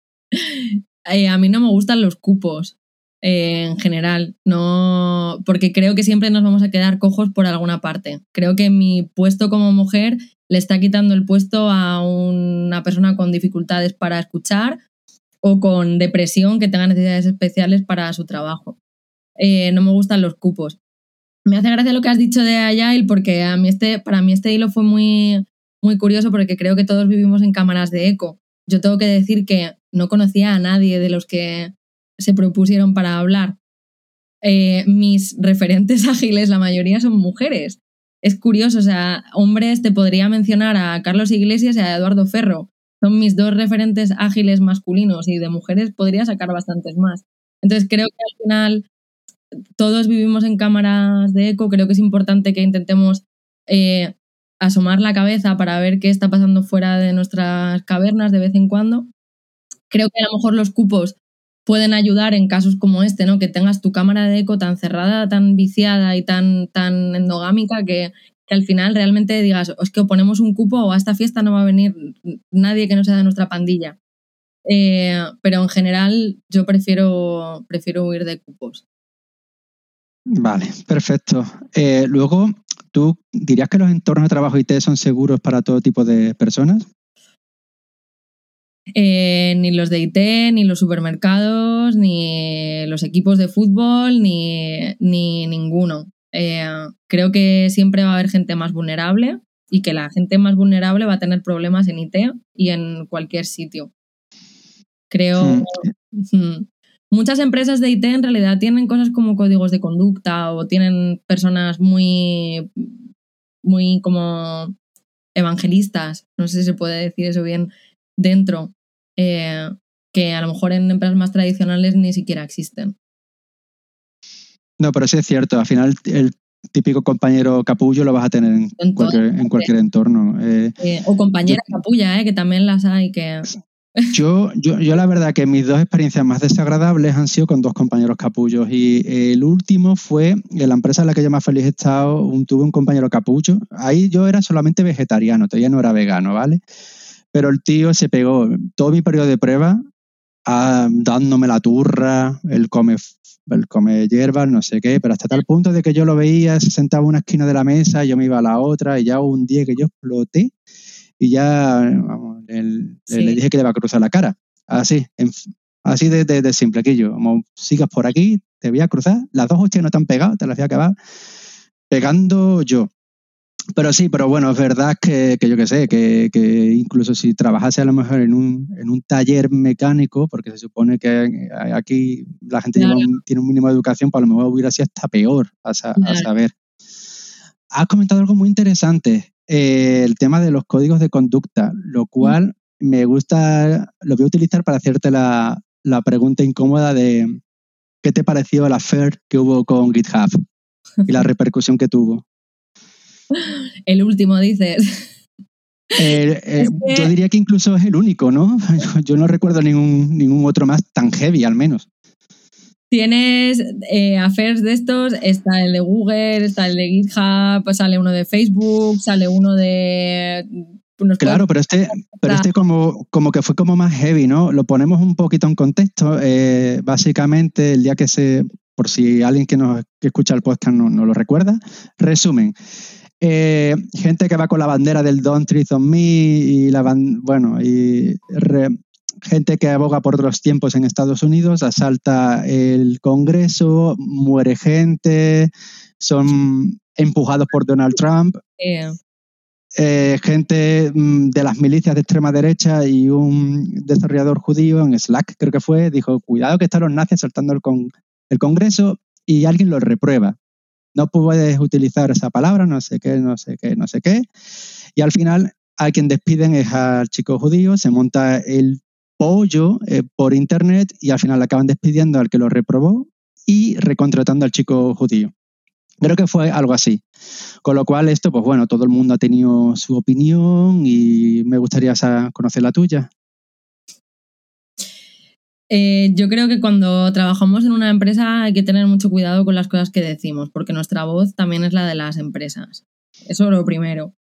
Eh, a mí no me gustan los cupos eh, en general, no, porque creo que siempre nos vamos a quedar cojos por alguna parte. Creo que mi puesto como mujer le está quitando el puesto a una persona con dificultades para escuchar o con depresión que tenga necesidades especiales para su trabajo. Eh, no me gustan los cupos. Me hace gracia lo que has dicho de Agile porque a mí este, para mí este hilo fue muy, muy curioso porque creo que todos vivimos en cámaras de eco. Yo tengo que decir que no conocía a nadie de los que se propusieron para hablar. Eh, mis referentes ágiles, la mayoría son mujeres es curioso, o sea, hombres te podría mencionar a Carlos Iglesias y a Eduardo Ferro, son mis dos referentes ágiles masculinos y de mujeres, podría sacar bastantes más. Entonces creo que al final todos vivimos en cámaras de eco, creo que es importante que intentemos eh, asomar la cabeza para ver qué está pasando fuera de nuestras cavernas de vez en cuando. Creo que a lo mejor los cupos pueden ayudar en casos como este, ¿no? Que tengas tu cámara de eco tan cerrada, tan viciada y tan, tan endogámica que, al final realmente digas, es que ponemos un cupo o a esta fiesta no va a venir nadie que no sea de nuestra pandilla. Eh, pero en general yo prefiero, prefiero huir de cupos. Vale, perfecto. Eh, luego, ¿tú dirías que los entornos de trabajo IT son seguros para todo tipo de personas? Eh, ni los de IT, ni los supermercados, ni los equipos de fútbol, ni, ninguno. Eh, creo que siempre va a haber gente más vulnerable y que la gente más vulnerable va a tener problemas en IT y en cualquier sitio. Creo. Hmm. Muchas empresas de IT en realidad tienen cosas como códigos de conducta o tienen personas muy, muy como evangelistas, no sé si se puede decir eso bien, dentro, eh, que a lo mejor en empresas más tradicionales ni siquiera existen. No, pero sí es cierto, al final el típico compañero capullo lo vas a tener en, cualquier, entorno. Eh. Eh, o compañera capulla, que también las hay, que yo, yo, yo la verdad que mis dos experiencias más desagradables han sido con dos compañeros capullos y el último fue en la empresa en la que yo más feliz he estado, un, tuve un compañero capullo. Ahí yo era solamente vegetariano, todavía no era vegano, ¿vale? Pero el tío se pegó todo mi periodo de prueba dándome la turra, él come, él come hierbas, no sé qué, pero hasta tal punto de que yo lo veía, se sentaba en una esquina de la mesa, yo me iba a la otra y ya un día que yo exploté y ya vamos, le dije que le va a cruzar la cara. Así, así de, de, simple, aquello. Como sigas por aquí, te voy a cruzar. Las dos hostias no te han pegado, te las voy a acabar pegando yo. Pero sí, pero bueno, es verdad que, que yo qué sé, que, que, incluso si trabajase a lo mejor en un, en un taller mecánico, porque se supone que aquí la gente tiene un mínimo de educación, pues a lo mejor hubiera sido hasta peor a, a saber. Has comentado algo muy interesante, eh, el tema de los códigos de conducta, lo cual me gusta, lo voy a utilizar para hacerte la, pregunta incómoda de qué te pareció el affair que hubo con GitHub y la repercusión que tuvo. El último, dices. Eh, eh, yo diría que incluso es el único, ¿no? Yo no recuerdo ningún, ningún otro más tan heavy, al menos. Tienes eh, affairs de estos, está el de Google, está el de GitHub, sale uno de Facebook, sale uno de... Claro, pero este, pero este como, como que fue como más heavy, ¿no? Lo ponemos un poquito en contexto. Eh, básicamente, el día que se, por si alguien que nos escucha el podcast no, lo recuerda, resumen. Eh, gente que va con la bandera del Don't Treat on Me y la bueno y gente que aboga por otros tiempos en Estados Unidos asalta el Congreso, muere gente, son empujados por Donald Trump. Eh, gente mm, de las milicias de extrema derecha y un desarrollador judío en Slack, creo que fue, dijo, cuidado que están los nazis asaltando el, el Congreso y alguien lo reprueba. No puedes utilizar esa palabra, no sé qué, no sé qué, no sé qué. Y al final a quien despiden es al chico judío, se monta el pollo eh, por internet y al final acaban despidiendo al que lo reprobó y recontratando al chico judío. Creo que fue algo así. Con lo cual esto, pues bueno, todo el mundo ha tenido su opinión y me gustaría conocer la tuya. Eh, yo creo que cuando trabajamos en una empresa hay que tener mucho cuidado con las cosas que decimos, porque nuestra voz también es la de las empresas. Eso es lo primero.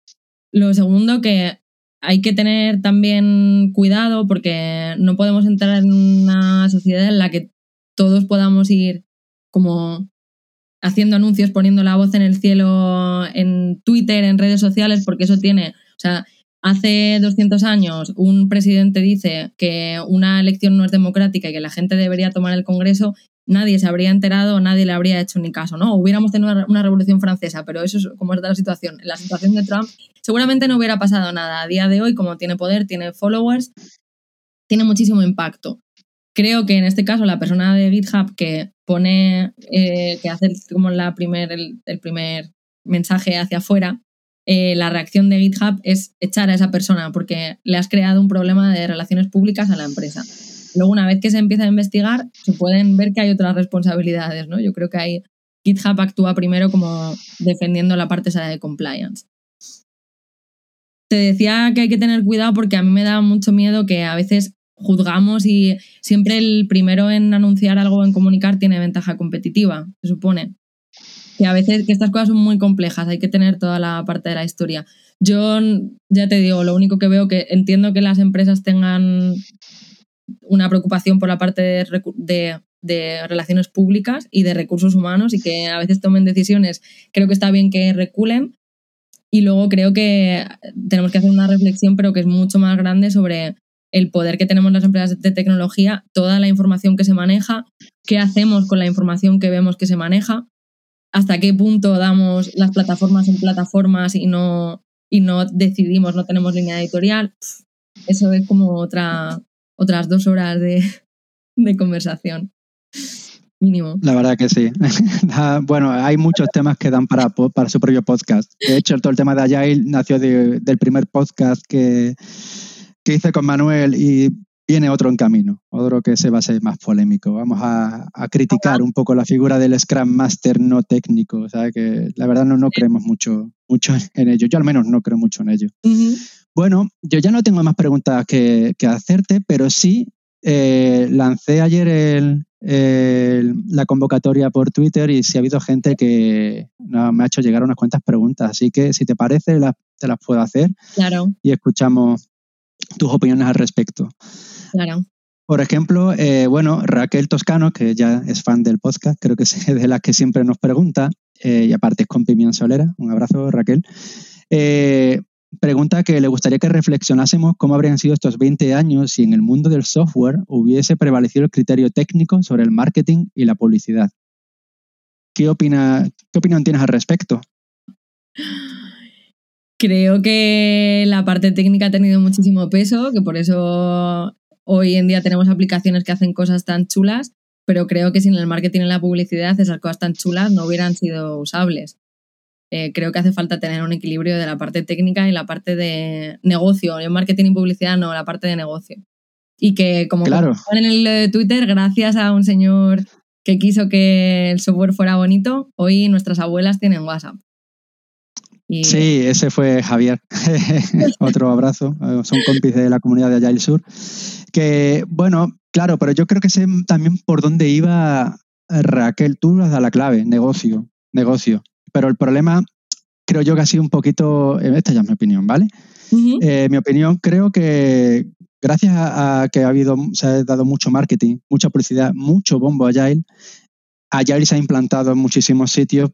Lo segundo, que hay que tener también cuidado porque no podemos entrar en una sociedad en la que todos podamos ir como haciendo anuncios, poniendo la voz en el cielo en Twitter, en redes sociales, porque eso tiene, o sea, hace 200 años un presidente dice que una elección no es democrática y que la gente debería tomar el Congreso nadie se habría enterado, nadie le habría hecho ni caso, ¿no? Hubiéramos tenido una, revolución francesa, pero eso es como es la situación. La situación de Trump seguramente no hubiera pasado nada. A día de hoy, como tiene poder, tiene followers, tiene muchísimo impacto. Creo que en este caso la persona de GitHub que pone, eh, que hace como la primer, el, primer mensaje hacia afuera, eh, la reacción de GitHub es echar a esa persona porque le has creado un problema de relaciones públicas a la empresa. Luego, una vez que se empieza a investigar, se pueden ver que hay otras responsabilidades, ¿no? Yo creo que hay, GitHub actúa primero como defendiendo la parte esa de compliance. Te decía que hay que tener cuidado porque a mí me da mucho miedo que a veces juzgamos y siempre el primero en anunciar algo en comunicar tiene ventaja competitiva, se supone. Que a veces que estas cosas son muy complejas, hay que tener toda la parte de la historia. Yo ya te digo, lo único que veo que entiendo que las empresas tengan una preocupación por la parte de, de, relaciones públicas y de recursos humanos y que a veces tomen decisiones. Creo que está bien que reculen. Y luego creo que tenemos que hacer una reflexión, pero que es mucho más grande sobre el poder que tenemos las empresas de tecnología, toda la información que se maneja, qué hacemos con la información que vemos que se maneja, hasta qué punto damos las plataformas en plataformas y no, y no decidimos, no tenemos línea editorial. Eso es como otra, otras dos horas de, conversación. Mínimo. La verdad que sí. bueno, hay muchos temas que dan para, para su propio podcast. De hecho, todo el tema de Agile nació del primer podcast que, que hice con Manuel y viene otro en camino, otro que se va a ser más polémico. Vamos a, criticar un poco la figura del Scrum Master no técnico, o sea que la verdad no, no creemos mucho, mucho en ello. Yo al menos no creo mucho en ello. Bueno, yo ya no tengo más preguntas que, hacerte, pero sí eh, lancé ayer la convocatoria por Twitter y si ha habido gente que me ha hecho llegar unas cuantas preguntas. Así que si te parece, te las puedo hacer. Claro. Y escuchamos tus opiniones al respecto. Claro. Por ejemplo, eh, bueno, Raquel Toscano, que ya es fan del podcast, creo que es de las que siempre nos pregunta, eh, y aparte es con Pimión Solera, un abrazo Raquel, eh, pregunta que le gustaría que reflexionásemos cómo habrían sido estos 20 años si en el mundo del software hubiese prevalecido el criterio técnico sobre el marketing y la publicidad. ¿Qué, opina, qué opinión tienes al respecto? Creo que la parte técnica ha tenido muchísimo peso, que por eso hoy en día tenemos aplicaciones que hacen cosas tan chulas, pero creo que sin el marketing y la publicidad esas cosas tan chulas no hubieran sido usables. Eh, creo que hace falta tener un equilibrio de la parte técnica y la parte de negocio. En marketing y publicidad no, la parte de negocio. Y que como claro. en el Twitter, gracias a un señor que quiso que el software fuera bonito, hoy nuestras abuelas tienen WhatsApp. Sí, ese fue Javier. Otro abrazo. Son compis de la comunidad de Agile Sur. Que, bueno, claro, pero yo creo que sé también por dónde iba Raquel. Tú has dado la clave, negocio, negocio. Pero el problema, creo yo que ha sido un poquito. Eh, esta ya es mi opinión, ¿vale? Eh, mi opinión, creo que gracias a, que ha habido, se ha dado mucho marketing, mucha publicidad, mucho bombo Agile, Agile se ha implantado en muchísimos sitios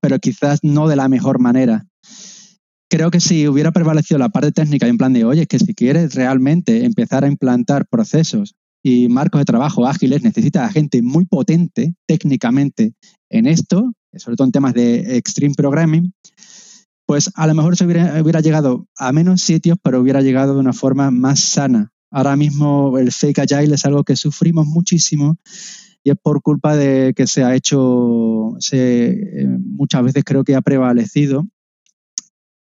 pero quizás no de la mejor manera. Creo que si hubiera prevalecido la parte técnica en plan de, oye, que si quieres realmente empezar a implantar procesos y marcos de trabajo ágiles, necesitas a gente muy potente técnicamente en esto, sobre todo en temas de extreme programming, pues a lo mejor se hubiera, hubiera llegado a menos sitios, pero hubiera llegado de una forma más sana. Ahora mismo el fake agile es algo que sufrimos muchísimo y es por culpa de que se ha hecho, se, eh, muchas veces creo que ha prevalecido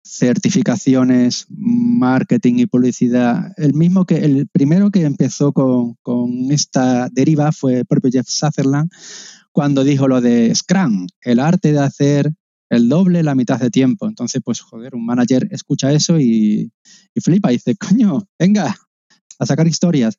certificaciones, marketing y publicidad. El mismo que el primero que empezó con, esta deriva fue el propio Jeff Sutherland cuando dijo lo de Scrum, el arte de hacer el doble la mitad de tiempo. Entonces, pues joder, un manager escucha eso y, y flipa y dice, coño, venga, a sacar historias.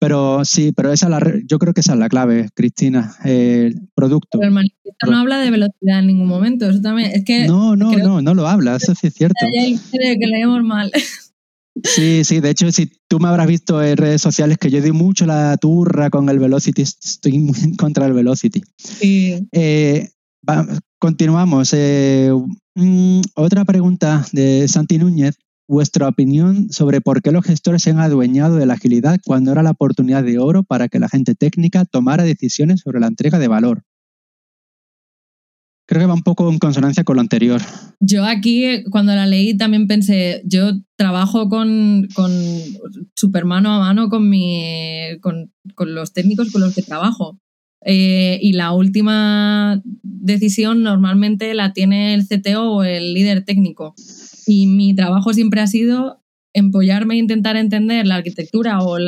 Pero sí, pero esa la, yo creo que esa es la clave, Cristina, el producto. Pero el manifiesto no habla de velocidad en ningún momento, eso también, es que... No, no, no, no lo habla, eso sí es cierto. que leemos mal. Sí, sí, de hecho, si tú me habrás visto en redes sociales que yo di mucho la turra con el Velocity, estoy muy en contra del Velocity. Sí. Eh, continuamos. Eh, mm, otra pregunta de Santi Núñez vuestra opinión sobre por qué los gestores se han adueñado de la agilidad cuando era la oportunidad de oro para que la gente técnica tomara decisiones sobre la entrega de valor. Creo que va un poco en consonancia con lo anterior. Yo aquí, cuando la leí, también pensé, yo trabajo con, con super mano a mano con, mi, con, los técnicos con los que trabajo. Eh, y la última decisión normalmente la tiene el CTO o el líder técnico. Y mi trabajo siempre ha sido empollarme e intentar entender la arquitectura o,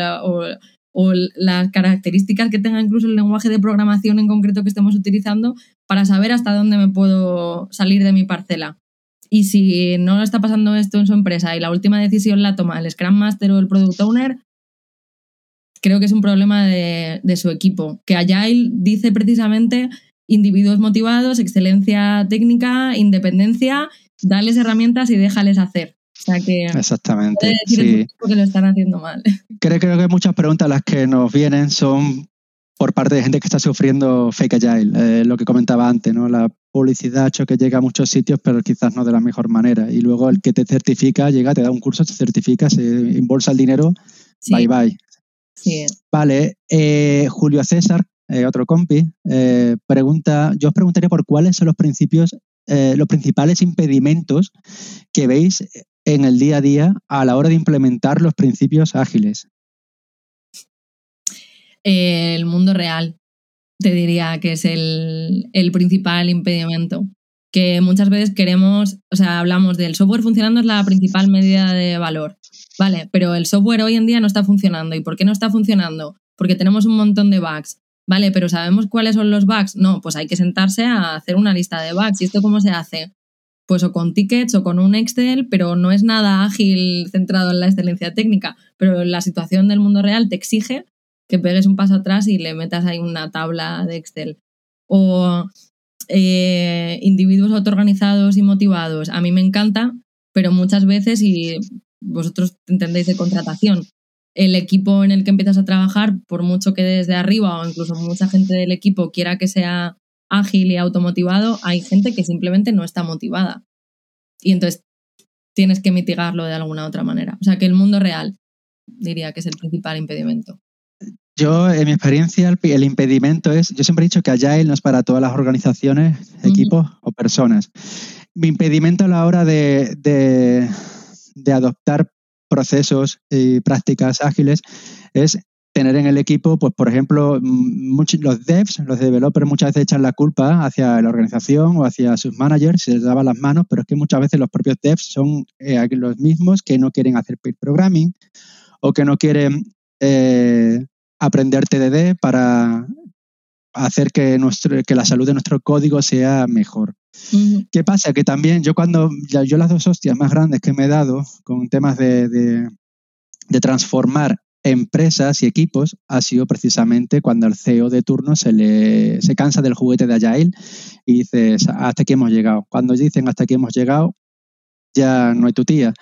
las características que tenga incluso el lenguaje de programación en concreto que estemos utilizando para saber hasta dónde me puedo salir de mi parcela. Y si no está pasando esto en su empresa y la última decisión la toma el Scrum Master o el Product Owner, creo que es un problema de, su equipo. Que Agile dice precisamente individuos motivados, excelencia técnica, independencia, dales herramientas y déjales hacer. O sea que Exactamente. Sí. que lo están haciendo mal. Creo, creo que muchas preguntas las que nos vienen son por parte de gente que está sufriendo fake agile, eh, lo que comentaba antes, ¿no? La publicidad ha hecho que llega a muchos sitios, pero quizás no de la mejor manera. Y luego el que te certifica, llega, te da un curso, te certifica, se embolsa el dinero, bye bye. Sí. Vale, eh, Julio César, eh, otro compi, pregunta, yo os preguntaría por cuáles son los principios, los principales impedimentos que veis en el día a día a la hora de implementar los principios ágiles el mundo real, te diría que es el, principal impedimento. Que muchas veces queremos, o sea, hablamos del software funcionando es la principal medida de valor. Vale, pero el software hoy en día no está funcionando. ¿Y por qué no está funcionando? Porque tenemos un montón de bugs. Vale, pero ¿sabemos cuáles son los bugs? No, pues hay que sentarse a hacer una lista de bugs. ¿Y esto cómo se hace? Pues o con tickets o con un Excel, pero no es nada ágil centrado en la excelencia técnica. Pero la situación del mundo real te exige que pegues un paso atrás y le metas ahí una tabla de Excel. O eh, individuos autoorganizados y motivados. A mí me encanta, pero muchas veces, y vosotros entendéis de contratación, el equipo en el que empiezas a trabajar, por mucho que desde arriba o incluso mucha gente del equipo quiera que sea ágil y automotivado, hay gente que simplemente no está motivada. Y entonces tienes que mitigarlo de alguna otra manera. O sea que el mundo real diría que es el principal impedimento. Yo, en mi experiencia, el, impedimento es, yo siempre he dicho que Agile no es para todas las organizaciones, equipos o personas. Mi impedimento a la hora de, de, adoptar procesos y prácticas ágiles es tener en el equipo, pues por ejemplo, los devs, los developers muchas veces echan la culpa hacia la organización o hacia sus managers, se les daban las manos, pero es que muchas veces los propios devs son eh, los mismos que no quieren hacer peer programming o que no quieren eh, aprender TDD para hacer que, nuestro, que la salud de nuestro código sea mejor. ¿Qué pasa? Que también yo cuando, yo las dos hostias más grandes que me he dado con temas de, de, transformar empresas y equipos ha sido precisamente cuando el CEO de turno se, le, se cansa del juguete de Agile y dice, hasta aquí hemos llegado. Cuando dicen hasta aquí hemos llegado, ya no hay tu tía.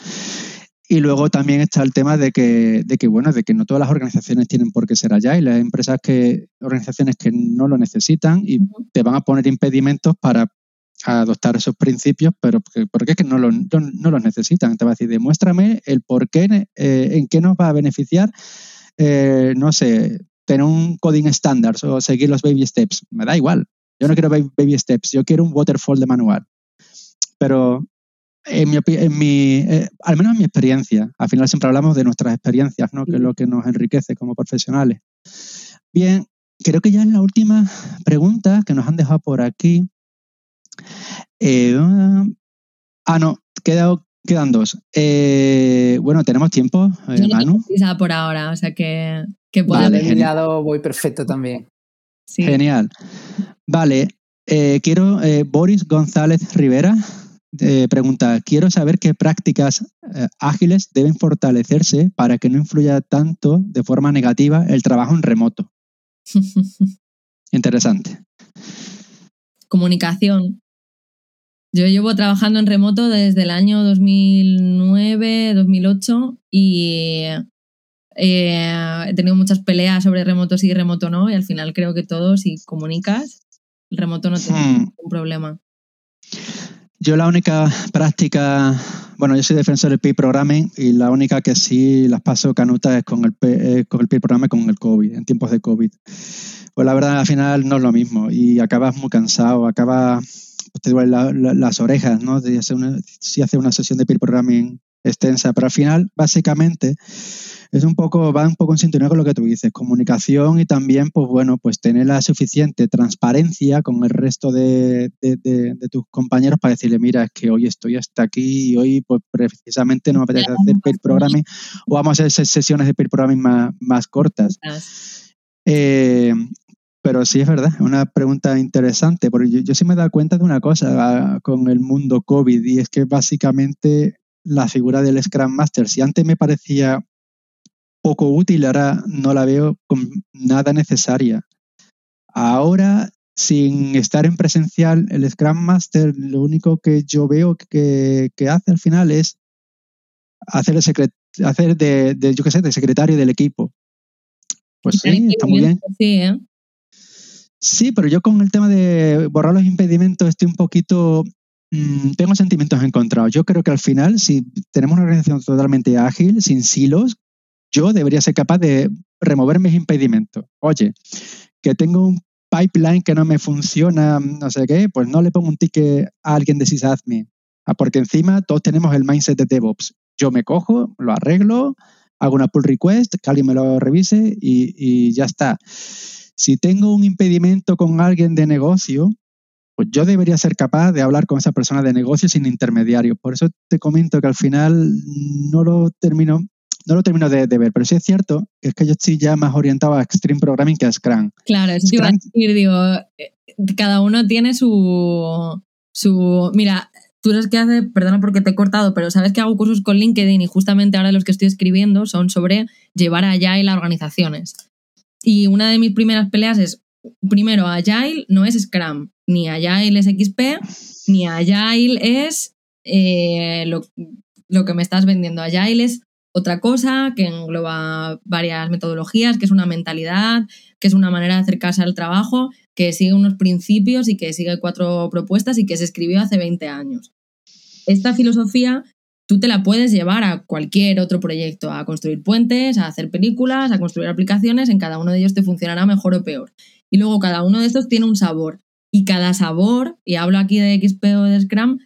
Y luego también está el tema de que, de que, bueno, de que no todas las organizaciones tienen por qué ser allá y las empresas que, organizaciones que no lo necesitan y te van a poner impedimentos para adoptar esos principios, pero porque, es que no, lo, no, los necesitan. Te va a decir, demuéstrame el por qué, eh, en qué nos va a beneficiar, eh, no sé, tener un coding estándar o seguir los baby steps. Me da igual. Yo no quiero baby steps, yo quiero un waterfall de manual. Pero en mi, en mi eh, al menos en mi experiencia, al final siempre hablamos de nuestras experiencias, ¿no? que es lo que nos enriquece como profesionales. Bien, creo que ya es la última pregunta que nos han dejado por aquí. Eh, ah, no, quedan dos. Eh, bueno, tenemos tiempo, Manu. por ahora, o sea que, que vale, voy perfecto también. Genial. Vale, quiero Boris González Rivera pregunta, quiero saber qué prácticas eh, ágiles deben fortalecerse para que no influya tanto de forma negativa el trabajo en remoto. Interesante. Comunicación. Yo llevo trabajando en remoto desde el año 2009, 2008 y eh, he tenido muchas peleas sobre remoto sí y remoto no y al final creo que todo, si comunicas, el remoto no tiene hmm. ningún problema. Yo la única práctica, bueno, yo soy defensor del peer programming y la única que sí las paso canutas es con el, eh, con el peer programming con el COVID, en tiempos de COVID. Pues la verdad al final no es lo mismo y acabas muy cansado, acabas, te duelen las orejas, ¿no? si haces una sesión de peer programming extensa, pero al final, básicamente, es un poco, va un poco en sintonía con lo que tú dices, comunicación y también, pues bueno, pues tener la suficiente transparencia con el resto de, tus compañeros para decirle, mira, es que hoy estoy hasta aquí y hoy pues precisamente no me apetece hacer peer programming o vamos a hacer sesiones de peer programming más, más cortas. Eh, pero sí es verdad, es una pregunta interesante, porque yo, sí me he dado cuenta de una cosa ah, con el mundo COVID y es que básicamente la figura del Scrum Master, si antes me parecía poco útil, ahora no la veo con nada necesaria. Ahora, sin estar en presencial, el Scrum Master lo único que yo veo que, hace al final es hacer, el hacer de, yo qué sé, de secretario del equipo. Pues sí, está muy bien. Sí, ¿eh? Sí, pero yo con el tema de borrar los impedimentos estoy un poquito mm, tengo sentimientos encontrados. Yo creo que al final, si tenemos una organización totalmente ágil, sin silos, yo debería ser capaz de remover mis impedimentos. Oye, que tengo un pipeline que no me funciona, no sé qué, pues no le pongo un ticket a alguien de sysadmin, ah, porque encima todos tenemos el mindset de DevOps. Yo me cojo, lo arreglo, hago una pull request, que alguien me lo revise y, y ya está. Si tengo un impedimento con alguien de negocio, pues yo debería ser capaz de hablar con esa persona de negocio sin intermediario. Por eso te comento que al final no lo termino, no lo termino de, ver, pero sí es cierto que es que yo estoy ya más orientado a Extreme Programming que a Scrum. Claro, eso te iba a decir, digo, eh, cada uno tiene su, su... Mira, tú eres que hace, perdona porque te he cortado, pero sabes que hago cursos con LinkedIn y justamente ahora los que estoy escribiendo son sobre llevar Agile a organizaciones. Y una de mis primeras peleas es, primero, Agile no es Scrum, ni Agile es XP, ni Agile es eh, lo, lo que me estás vendiendo. Agile es otra cosa que engloba varias metodologías, que es una mentalidad, que es una manera de acercarse al trabajo, que sigue unos principios y que sigue cuatro propuestas y que se escribió hace 20 años. Esta filosofía tú te la puedes llevar a cualquier otro proyecto, a construir puentes, a hacer películas, a construir aplicaciones, en cada uno de ellos te funcionará mejor o peor. Y luego cada uno de estos tiene un sabor. Y cada sabor, y hablo aquí de XP o de Scrum,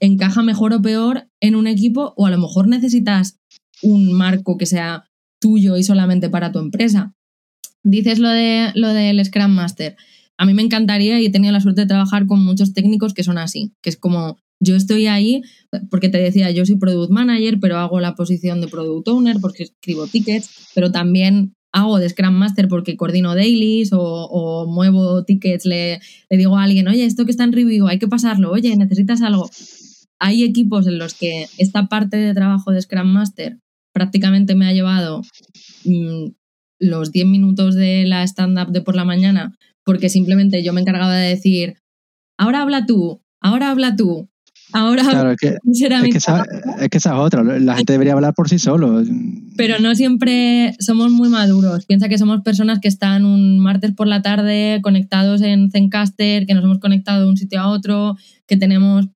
encaja mejor o peor en un equipo o a lo mejor necesitas un marco que sea tuyo y solamente para tu empresa. Dices lo, de, lo del Scrum Master. A mí me encantaría y he tenido la suerte de trabajar con muchos técnicos que son así, que es como yo estoy ahí porque te decía, yo soy product manager, pero hago la posición de product owner porque escribo tickets, pero también hago de Scrum Master porque coordino dailies o, muevo tickets, le, le, digo a alguien, oye, esto que está en review, hay que pasarlo, oye, necesitas algo. Hay equipos en los que esta parte de trabajo de Scrum Master prácticamente me ha llevado mm, los 10 minutos de la stand-up de por la mañana, porque simplemente yo me encargaba de decir, ahora habla tú, ahora habla tú. Ahora, claro, es que, es, que esa, es que esa es otra, la gente debería hablar por sí solo. Pero no siempre somos muy maduros. Piensa que somos personas que están un martes por la tarde conectados en Zencaster, que nos hemos conectado de un sitio a otro, que tenemos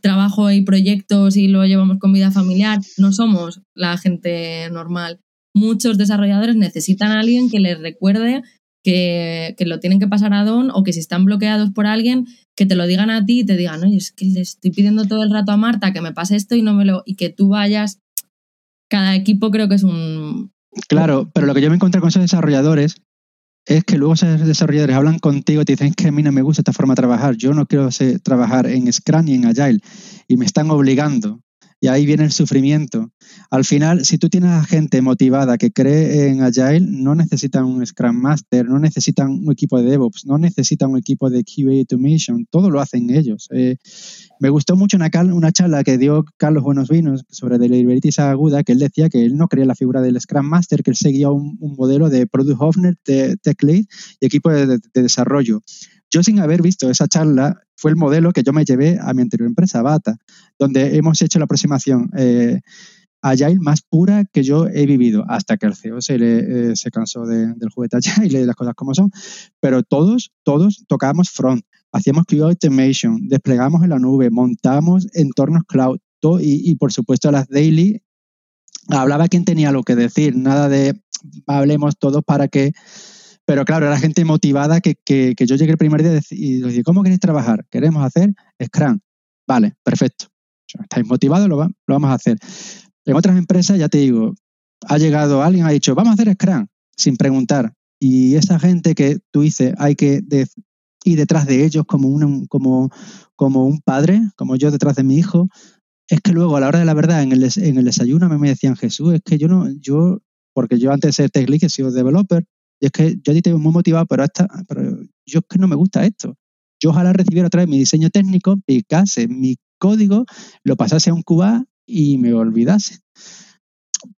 trabajo y proyectos y lo llevamos con vida familiar. No somos la gente normal. Muchos desarrolladores necesitan a alguien que les recuerde que, lo tienen que pasar a Don o que si están bloqueados por alguien, que te lo digan a ti y te digan, oye, es que le estoy pidiendo todo el rato a Marta que me pase esto y no me lo. y que tú vayas. Cada equipo creo que es un. Claro, pero lo que yo me encontré con esos desarrolladores es que luego esos desarrolladores hablan contigo y te dicen que a mí no me gusta esta forma de trabajar, yo no quiero trabajar en Scrum y en Agile y me están obligando. Y ahí viene el sufrimiento. Al final, si tú tienes a gente motivada que cree en Agile, no necesitan un Scrum Master, no necesitan un equipo de DevOps, no necesitan un equipo de QA Automation, todo lo hacen ellos. Eh, me gustó mucho una, charla que dio Carlos Buenos Vinos sobre Deliberitis Aguda, que él decía que él no creía la figura del Scrum Master, que él seguía un, modelo de Product Owner, de Tech Lead y equipo de desarrollo. Yo sin haber visto esa charla, fue el modelo que yo me llevé a mi anterior empresa, Bata, donde hemos hecho la aproximación eh, Agile más pura que yo he vivido, hasta que el CEO se, le, eh, se cansó del juguete Agile y las cosas como son. Pero todos, todos tocábamos front, hacíamos QA Automation, desplegamos en la nube, montamos entornos cloud, y, y por supuesto las daily hablaba quien tenía lo que decir, nada de hablemos todos para que pero claro, era gente motivada que, yo llegué el primer día y les dije, ¿cómo queréis trabajar? ¿Queremos hacer Scrum? Vale, perfecto. Estáis motivados, lo, vamos a hacer. En otras empresas, ya te digo, ha llegado alguien, ha dicho, vamos a hacer Scrum, sin preguntar. Y esa gente que tú dices, hay que ir detrás de ellos como un, como, como un padre, como yo detrás de mi hijo, es que luego a la hora de la verdad en el, en el desayuno me decían, Jesús, es que yo no, yo, porque yo antes de ser tech lead he sido developer, y es que yo a ti te veo muy motivado, pero, esta, pero yo es que no me gusta esto. Yo ojalá recibiera otra vez mi diseño técnico, picase mi código, lo pasase a un cuba y me olvidase.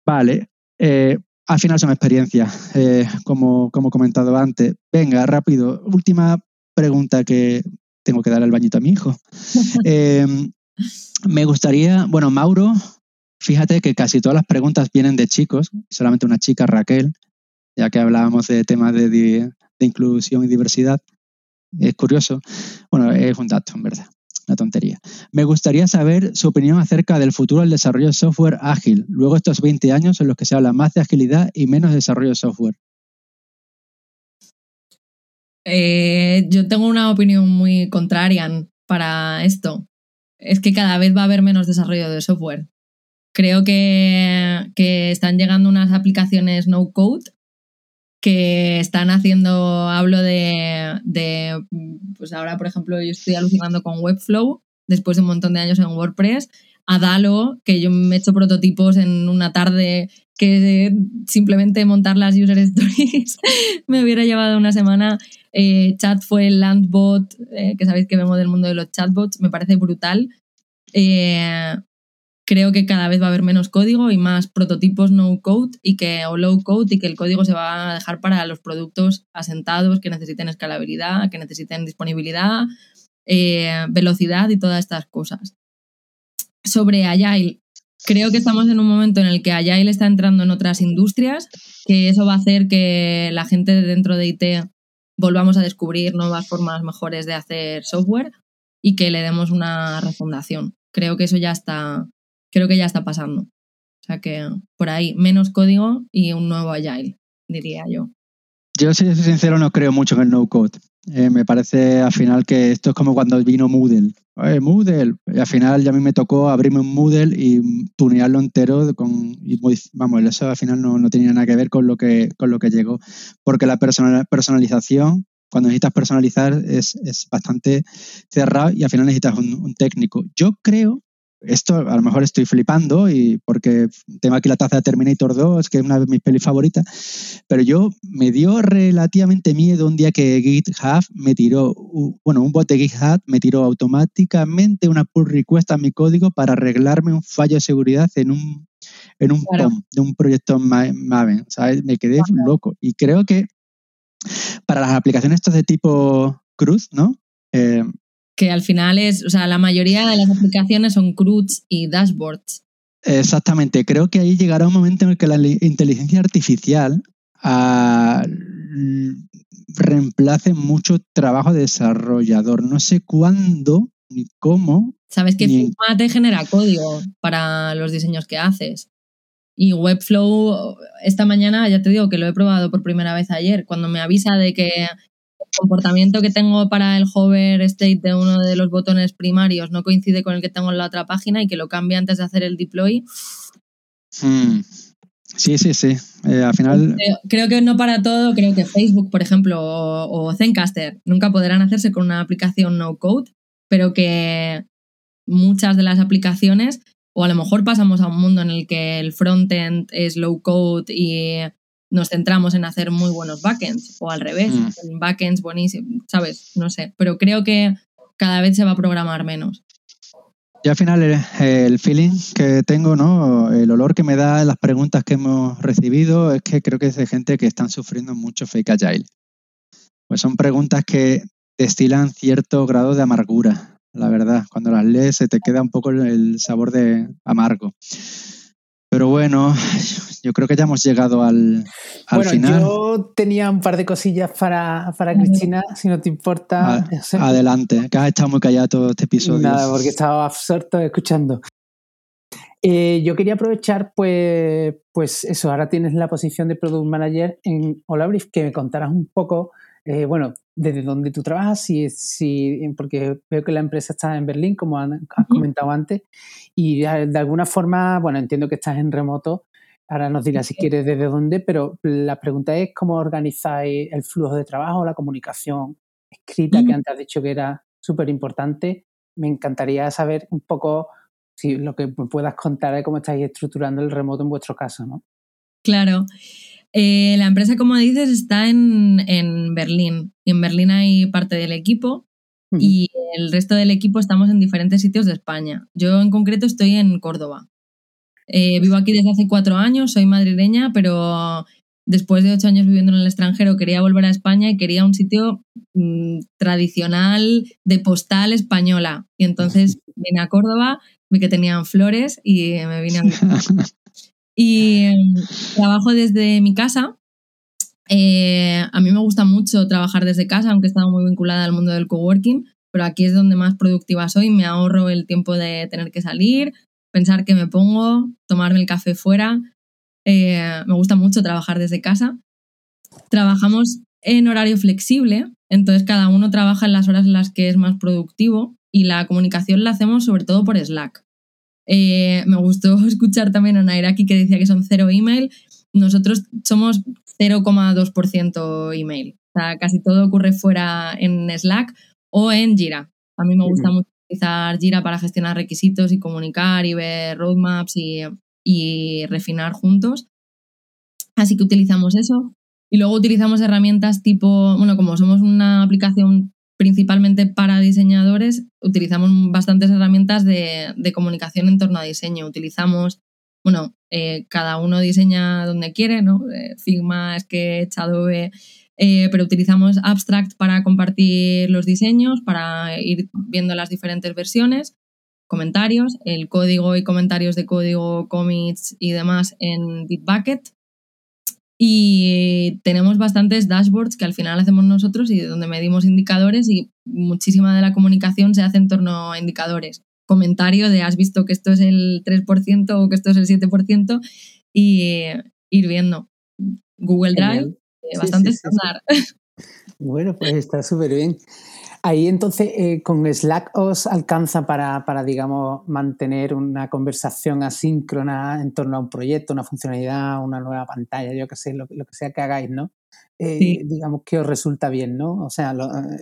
Vale, eh, al final son experiencias, eh, como, como he comentado antes. Venga, rápido, última pregunta que tengo que dar al bañito a mi hijo. Eh, me gustaría, bueno, Mauro, fíjate que casi todas las preguntas vienen de chicos, solamente una chica, Raquel, ya que hablábamos de temas de, inclusión y diversidad. Es curioso. Bueno, es un dato, en verdad. Una tontería. Me gustaría saber su opinión acerca del futuro del desarrollo de software ágil, luego estos 20 años en los que se habla más de agilidad y menos de desarrollo de software. Eh, yo tengo una opinión muy contraria para esto. Es que cada vez va a haber menos desarrollo de software. Creo que, que están llegando unas aplicaciones no code que están haciendo, hablo de, de, pues ahora por ejemplo yo estoy alucinando con Webflow, después de un montón de años en WordPress, a Dalo, que yo me he hecho prototipos en una tarde que simplemente montar las user stories me hubiera llevado una semana. Eh, chat fue el Landbot, eh, que sabéis que vemos del mundo de los chatbots, me parece brutal. Eh, creo que cada vez va a haber menos código y más prototipos no code y que, o low code y que el código se va a dejar para los productos asentados que necesiten escalabilidad, que necesiten disponibilidad, eh, velocidad y todas estas cosas. Sobre Agile, creo que estamos en un momento en el que Agile está entrando en otras industrias, que eso va a hacer que la gente dentro de IT volvamos a descubrir nuevas formas mejores de hacer software y que le demos una refundación. Creo que eso ya está, creo que ya está pasando. O sea que por ahí menos código y un nuevo agile, diría yo. Yo, si soy sincero, no creo mucho en el no code. Eh, me parece al final que esto es como cuando vino Moodle. Eh, Moodle. Y al final ya a mí me tocó abrirme un Moodle y tunearlo entero con. vamos, eso al final no, no, tenía nada que ver con lo que, con lo que llegó. Porque la personalización, cuando necesitas personalizar, es, es bastante cerrado y al final necesitas un, un técnico. Yo creo esto a lo mejor estoy flipando y porque tengo aquí la taza de Terminator 2, que es una de mis pelis favoritas, pero yo me dio relativamente miedo un día que GitHub me tiró, bueno, un bot de GitHub me tiró automáticamente una pull request a mi código para arreglarme un fallo de seguridad en un, en un POM de un proyecto Maven, ¿sabes? Me quedé loco y creo que para las aplicaciones de tipo cruz, ¿no? Eh, que al final es, o sea, la mayoría de las aplicaciones son CRUDs y dashboards. Exactamente, creo que ahí llegará un momento en el que la inteligencia artificial ah, reemplace mucho trabajo de desarrollador. No sé cuándo ni cómo. Sabes que Figma te genera código para los diseños que haces. Y Webflow, esta mañana, ya te digo que lo he probado por primera vez ayer, cuando me avisa de que comportamiento que tengo para el hover state de uno de los botones primarios no coincide con el que tengo en la otra página y que lo cambie antes de hacer el deploy. Hmm. Sí, sí, sí. Eh, al final. Creo, que no para todo, creo que Facebook, por ejemplo, o, Zencaster nunca podrán hacerse con una aplicación no code, pero que muchas de las aplicaciones, o a lo mejor pasamos a un mundo en el que el frontend es low code y nos centramos en hacer muy buenos backends o al revés, mm. backends buenísimos, ¿sabes? No sé, pero creo que cada vez se va a programar menos. Y al final el, feeling que tengo, ¿no? El olor que me da las preguntas que hemos recibido es que creo que es de gente que están sufriendo mucho fake agile. Pues son preguntas que destilan cierto grado de amargura, la verdad. Cuando las lees se te queda un poco el sabor de amargo. Pero bueno, yo creo que ya hemos llegado al, al bueno, final. Yo tenía un par de cosillas para, para Cristina, si no te importa. adelante, que has estado muy callado todo este episodio. Nada, porque estaba absorto escuchando. Eh, yo quería aprovechar, pues, pues eso, ahora tienes la posición de Product Manager en Olabrief, que me contaras un poco eh, bueno, desde donde tú trabajas, si, si, porque veo que la empresa está en Berlín, como has comentado antes, y de, alguna forma, bueno, entiendo que estás en remoto, ahora nos dirás si quieres desde dónde, pero la pregunta es cómo organizáis el flujo de trabajo, la comunicación escrita, que antes has dicho que era súper importante. Me encantaría saber un poco si lo que puedas contar de cómo estáis estructurando el remoto en vuestro caso, ¿no? Claro. Eh, la empresa, como dices, está en, Berlín. Y en Berlín hay parte del equipo y el resto del equipo estamos en diferentes sitios de España. Yo en concreto estoy en Córdoba. Eh, vivo aquí desde hace cuatro años, soy madrileña, pero después de ocho años viviendo en el extranjero quería volver a España y quería un sitio mm, tradicional de postal española. Y entonces vine a Córdoba, vi que tenían flores y me vine a Y em, trabajo desde mi casa. Eh, a mí me gusta mucho trabajar desde casa, aunque he estado muy vinculada al mundo del coworking, pero aquí es donde más productiva soy. Me ahorro el tiempo de tener que salir, pensar que me pongo, tomarme el café fuera. Eh, me gusta mucho trabajar desde casa. Trabajamos en horario flexible, entonces cada uno trabaja en las horas en las que es más productivo y la comunicación la hacemos sobre todo por Slack. Eh, me gustó escuchar también a Nairaki que decía que son cero email. Nosotros somos 0,2% email. O sea, casi todo ocurre fuera en Slack o en Jira. A mí me gusta mucho utilizar Jira para gestionar requisitos y comunicar y ver roadmaps y, y refinar juntos. Así que utilizamos eso. Y luego utilizamos herramientas tipo, bueno, como somos una aplicación principalmente para diseñadores, utilizamos bastantes herramientas de, comunicación en torno a diseño. Utilizamos, bueno, eh, cada uno diseña donde quiere, ¿no? Eh, Figma, Sketch, Adobe, eh, pero utilizamos Abstract para compartir los diseños, para ir viendo las diferentes versiones, comentarios, el código y comentarios de código, commits y demás en Bitbucket y tenemos bastantes dashboards que al final hacemos nosotros y donde medimos indicadores y muchísima de la comunicación se hace en torno a indicadores. Comentario de has visto que esto es el 3% o que esto es el 7% y ir viendo. Google Drive, eh, bastante estándar. Bueno, pues está súper bien. Ahí entonces eh, con Slack os alcanza para, digamos, mantener una conversación asíncrona en torno a un proyecto, una funcionalidad, una nueva pantalla, yo qué sé, lo, que sea que hagáis, ¿no? Eh, digamos que os resulta bien, ¿no? O sea,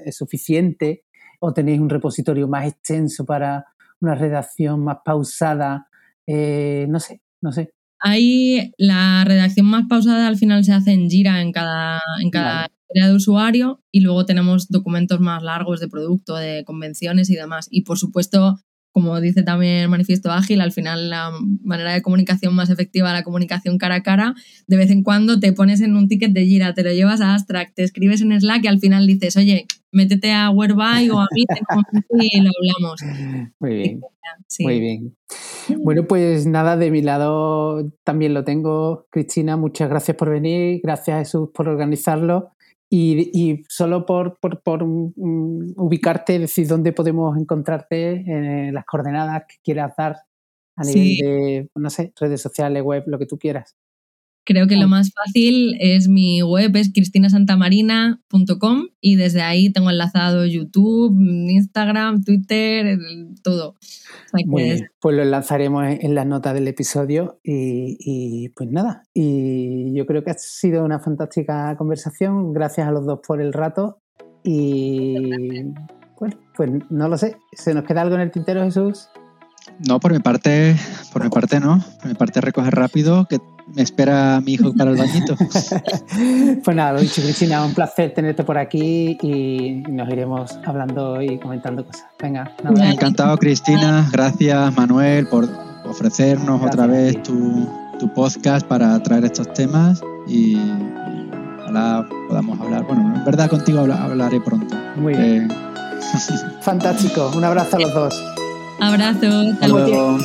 ¿es suficiente o tenéis un repositorio más extenso para una redacción más pausada? Eh, no sé, no sé. Ahí la redacción más pausada al final se hace en Jira en cada, en cada de usuario y luego tenemos documentos más largos de producto, de convenciones y demás. Y por supuesto, como dice también el manifiesto ágil, al final la manera de comunicación más efectiva, la comunicación cara a cara, de vez en cuando te pones en un ticket de gira, te lo llevas a Abstract, te escribes en Slack y al final dices, oye, métete a Whereby o a mí y lo hablamos. Muy bien. Muy bien. Bueno, pues nada, de mi lado también lo tengo. Cristina, muchas gracias por venir, gracias Jesús por organizarlo. Y, solo por, por, mm, ubicarte, decir dónde podemos encontrarte, en las coordenadas que quieras dar a nivel de, no sé, redes sociales, web, lo que tú quieras. Creo que lo más fácil es mi web, es cristinasantamarina.com y desde ahí tengo enlazado YouTube, Instagram, Twitter, todo. pues lo lanzaremos en las notas del episodio y, pues nada, y yo creo que ha sido una fantástica conversación, gracias a los dos por el rato. Y bueno, pues no lo sé, ¿se nos queda algo en el tintero Jesús? No, por mi parte, por mi parte no. Por mi parte recoger rápido, que me espera mi hijo para el bañito. pues nada, lo dicho, Cristina, un placer tenerte por aquí y nos iremos hablando y comentando cosas. Venga, nada. Encantado, Cristina. Gracias, Manuel, por ofrecernos otra vez tu, podcast para traer estos temas y, ojalá podamos hablar. Bueno, en verdad contigo hablaré pronto. Muy bien. Fantástico. Un abrazo a los dos. Abrazo. Hasta luego.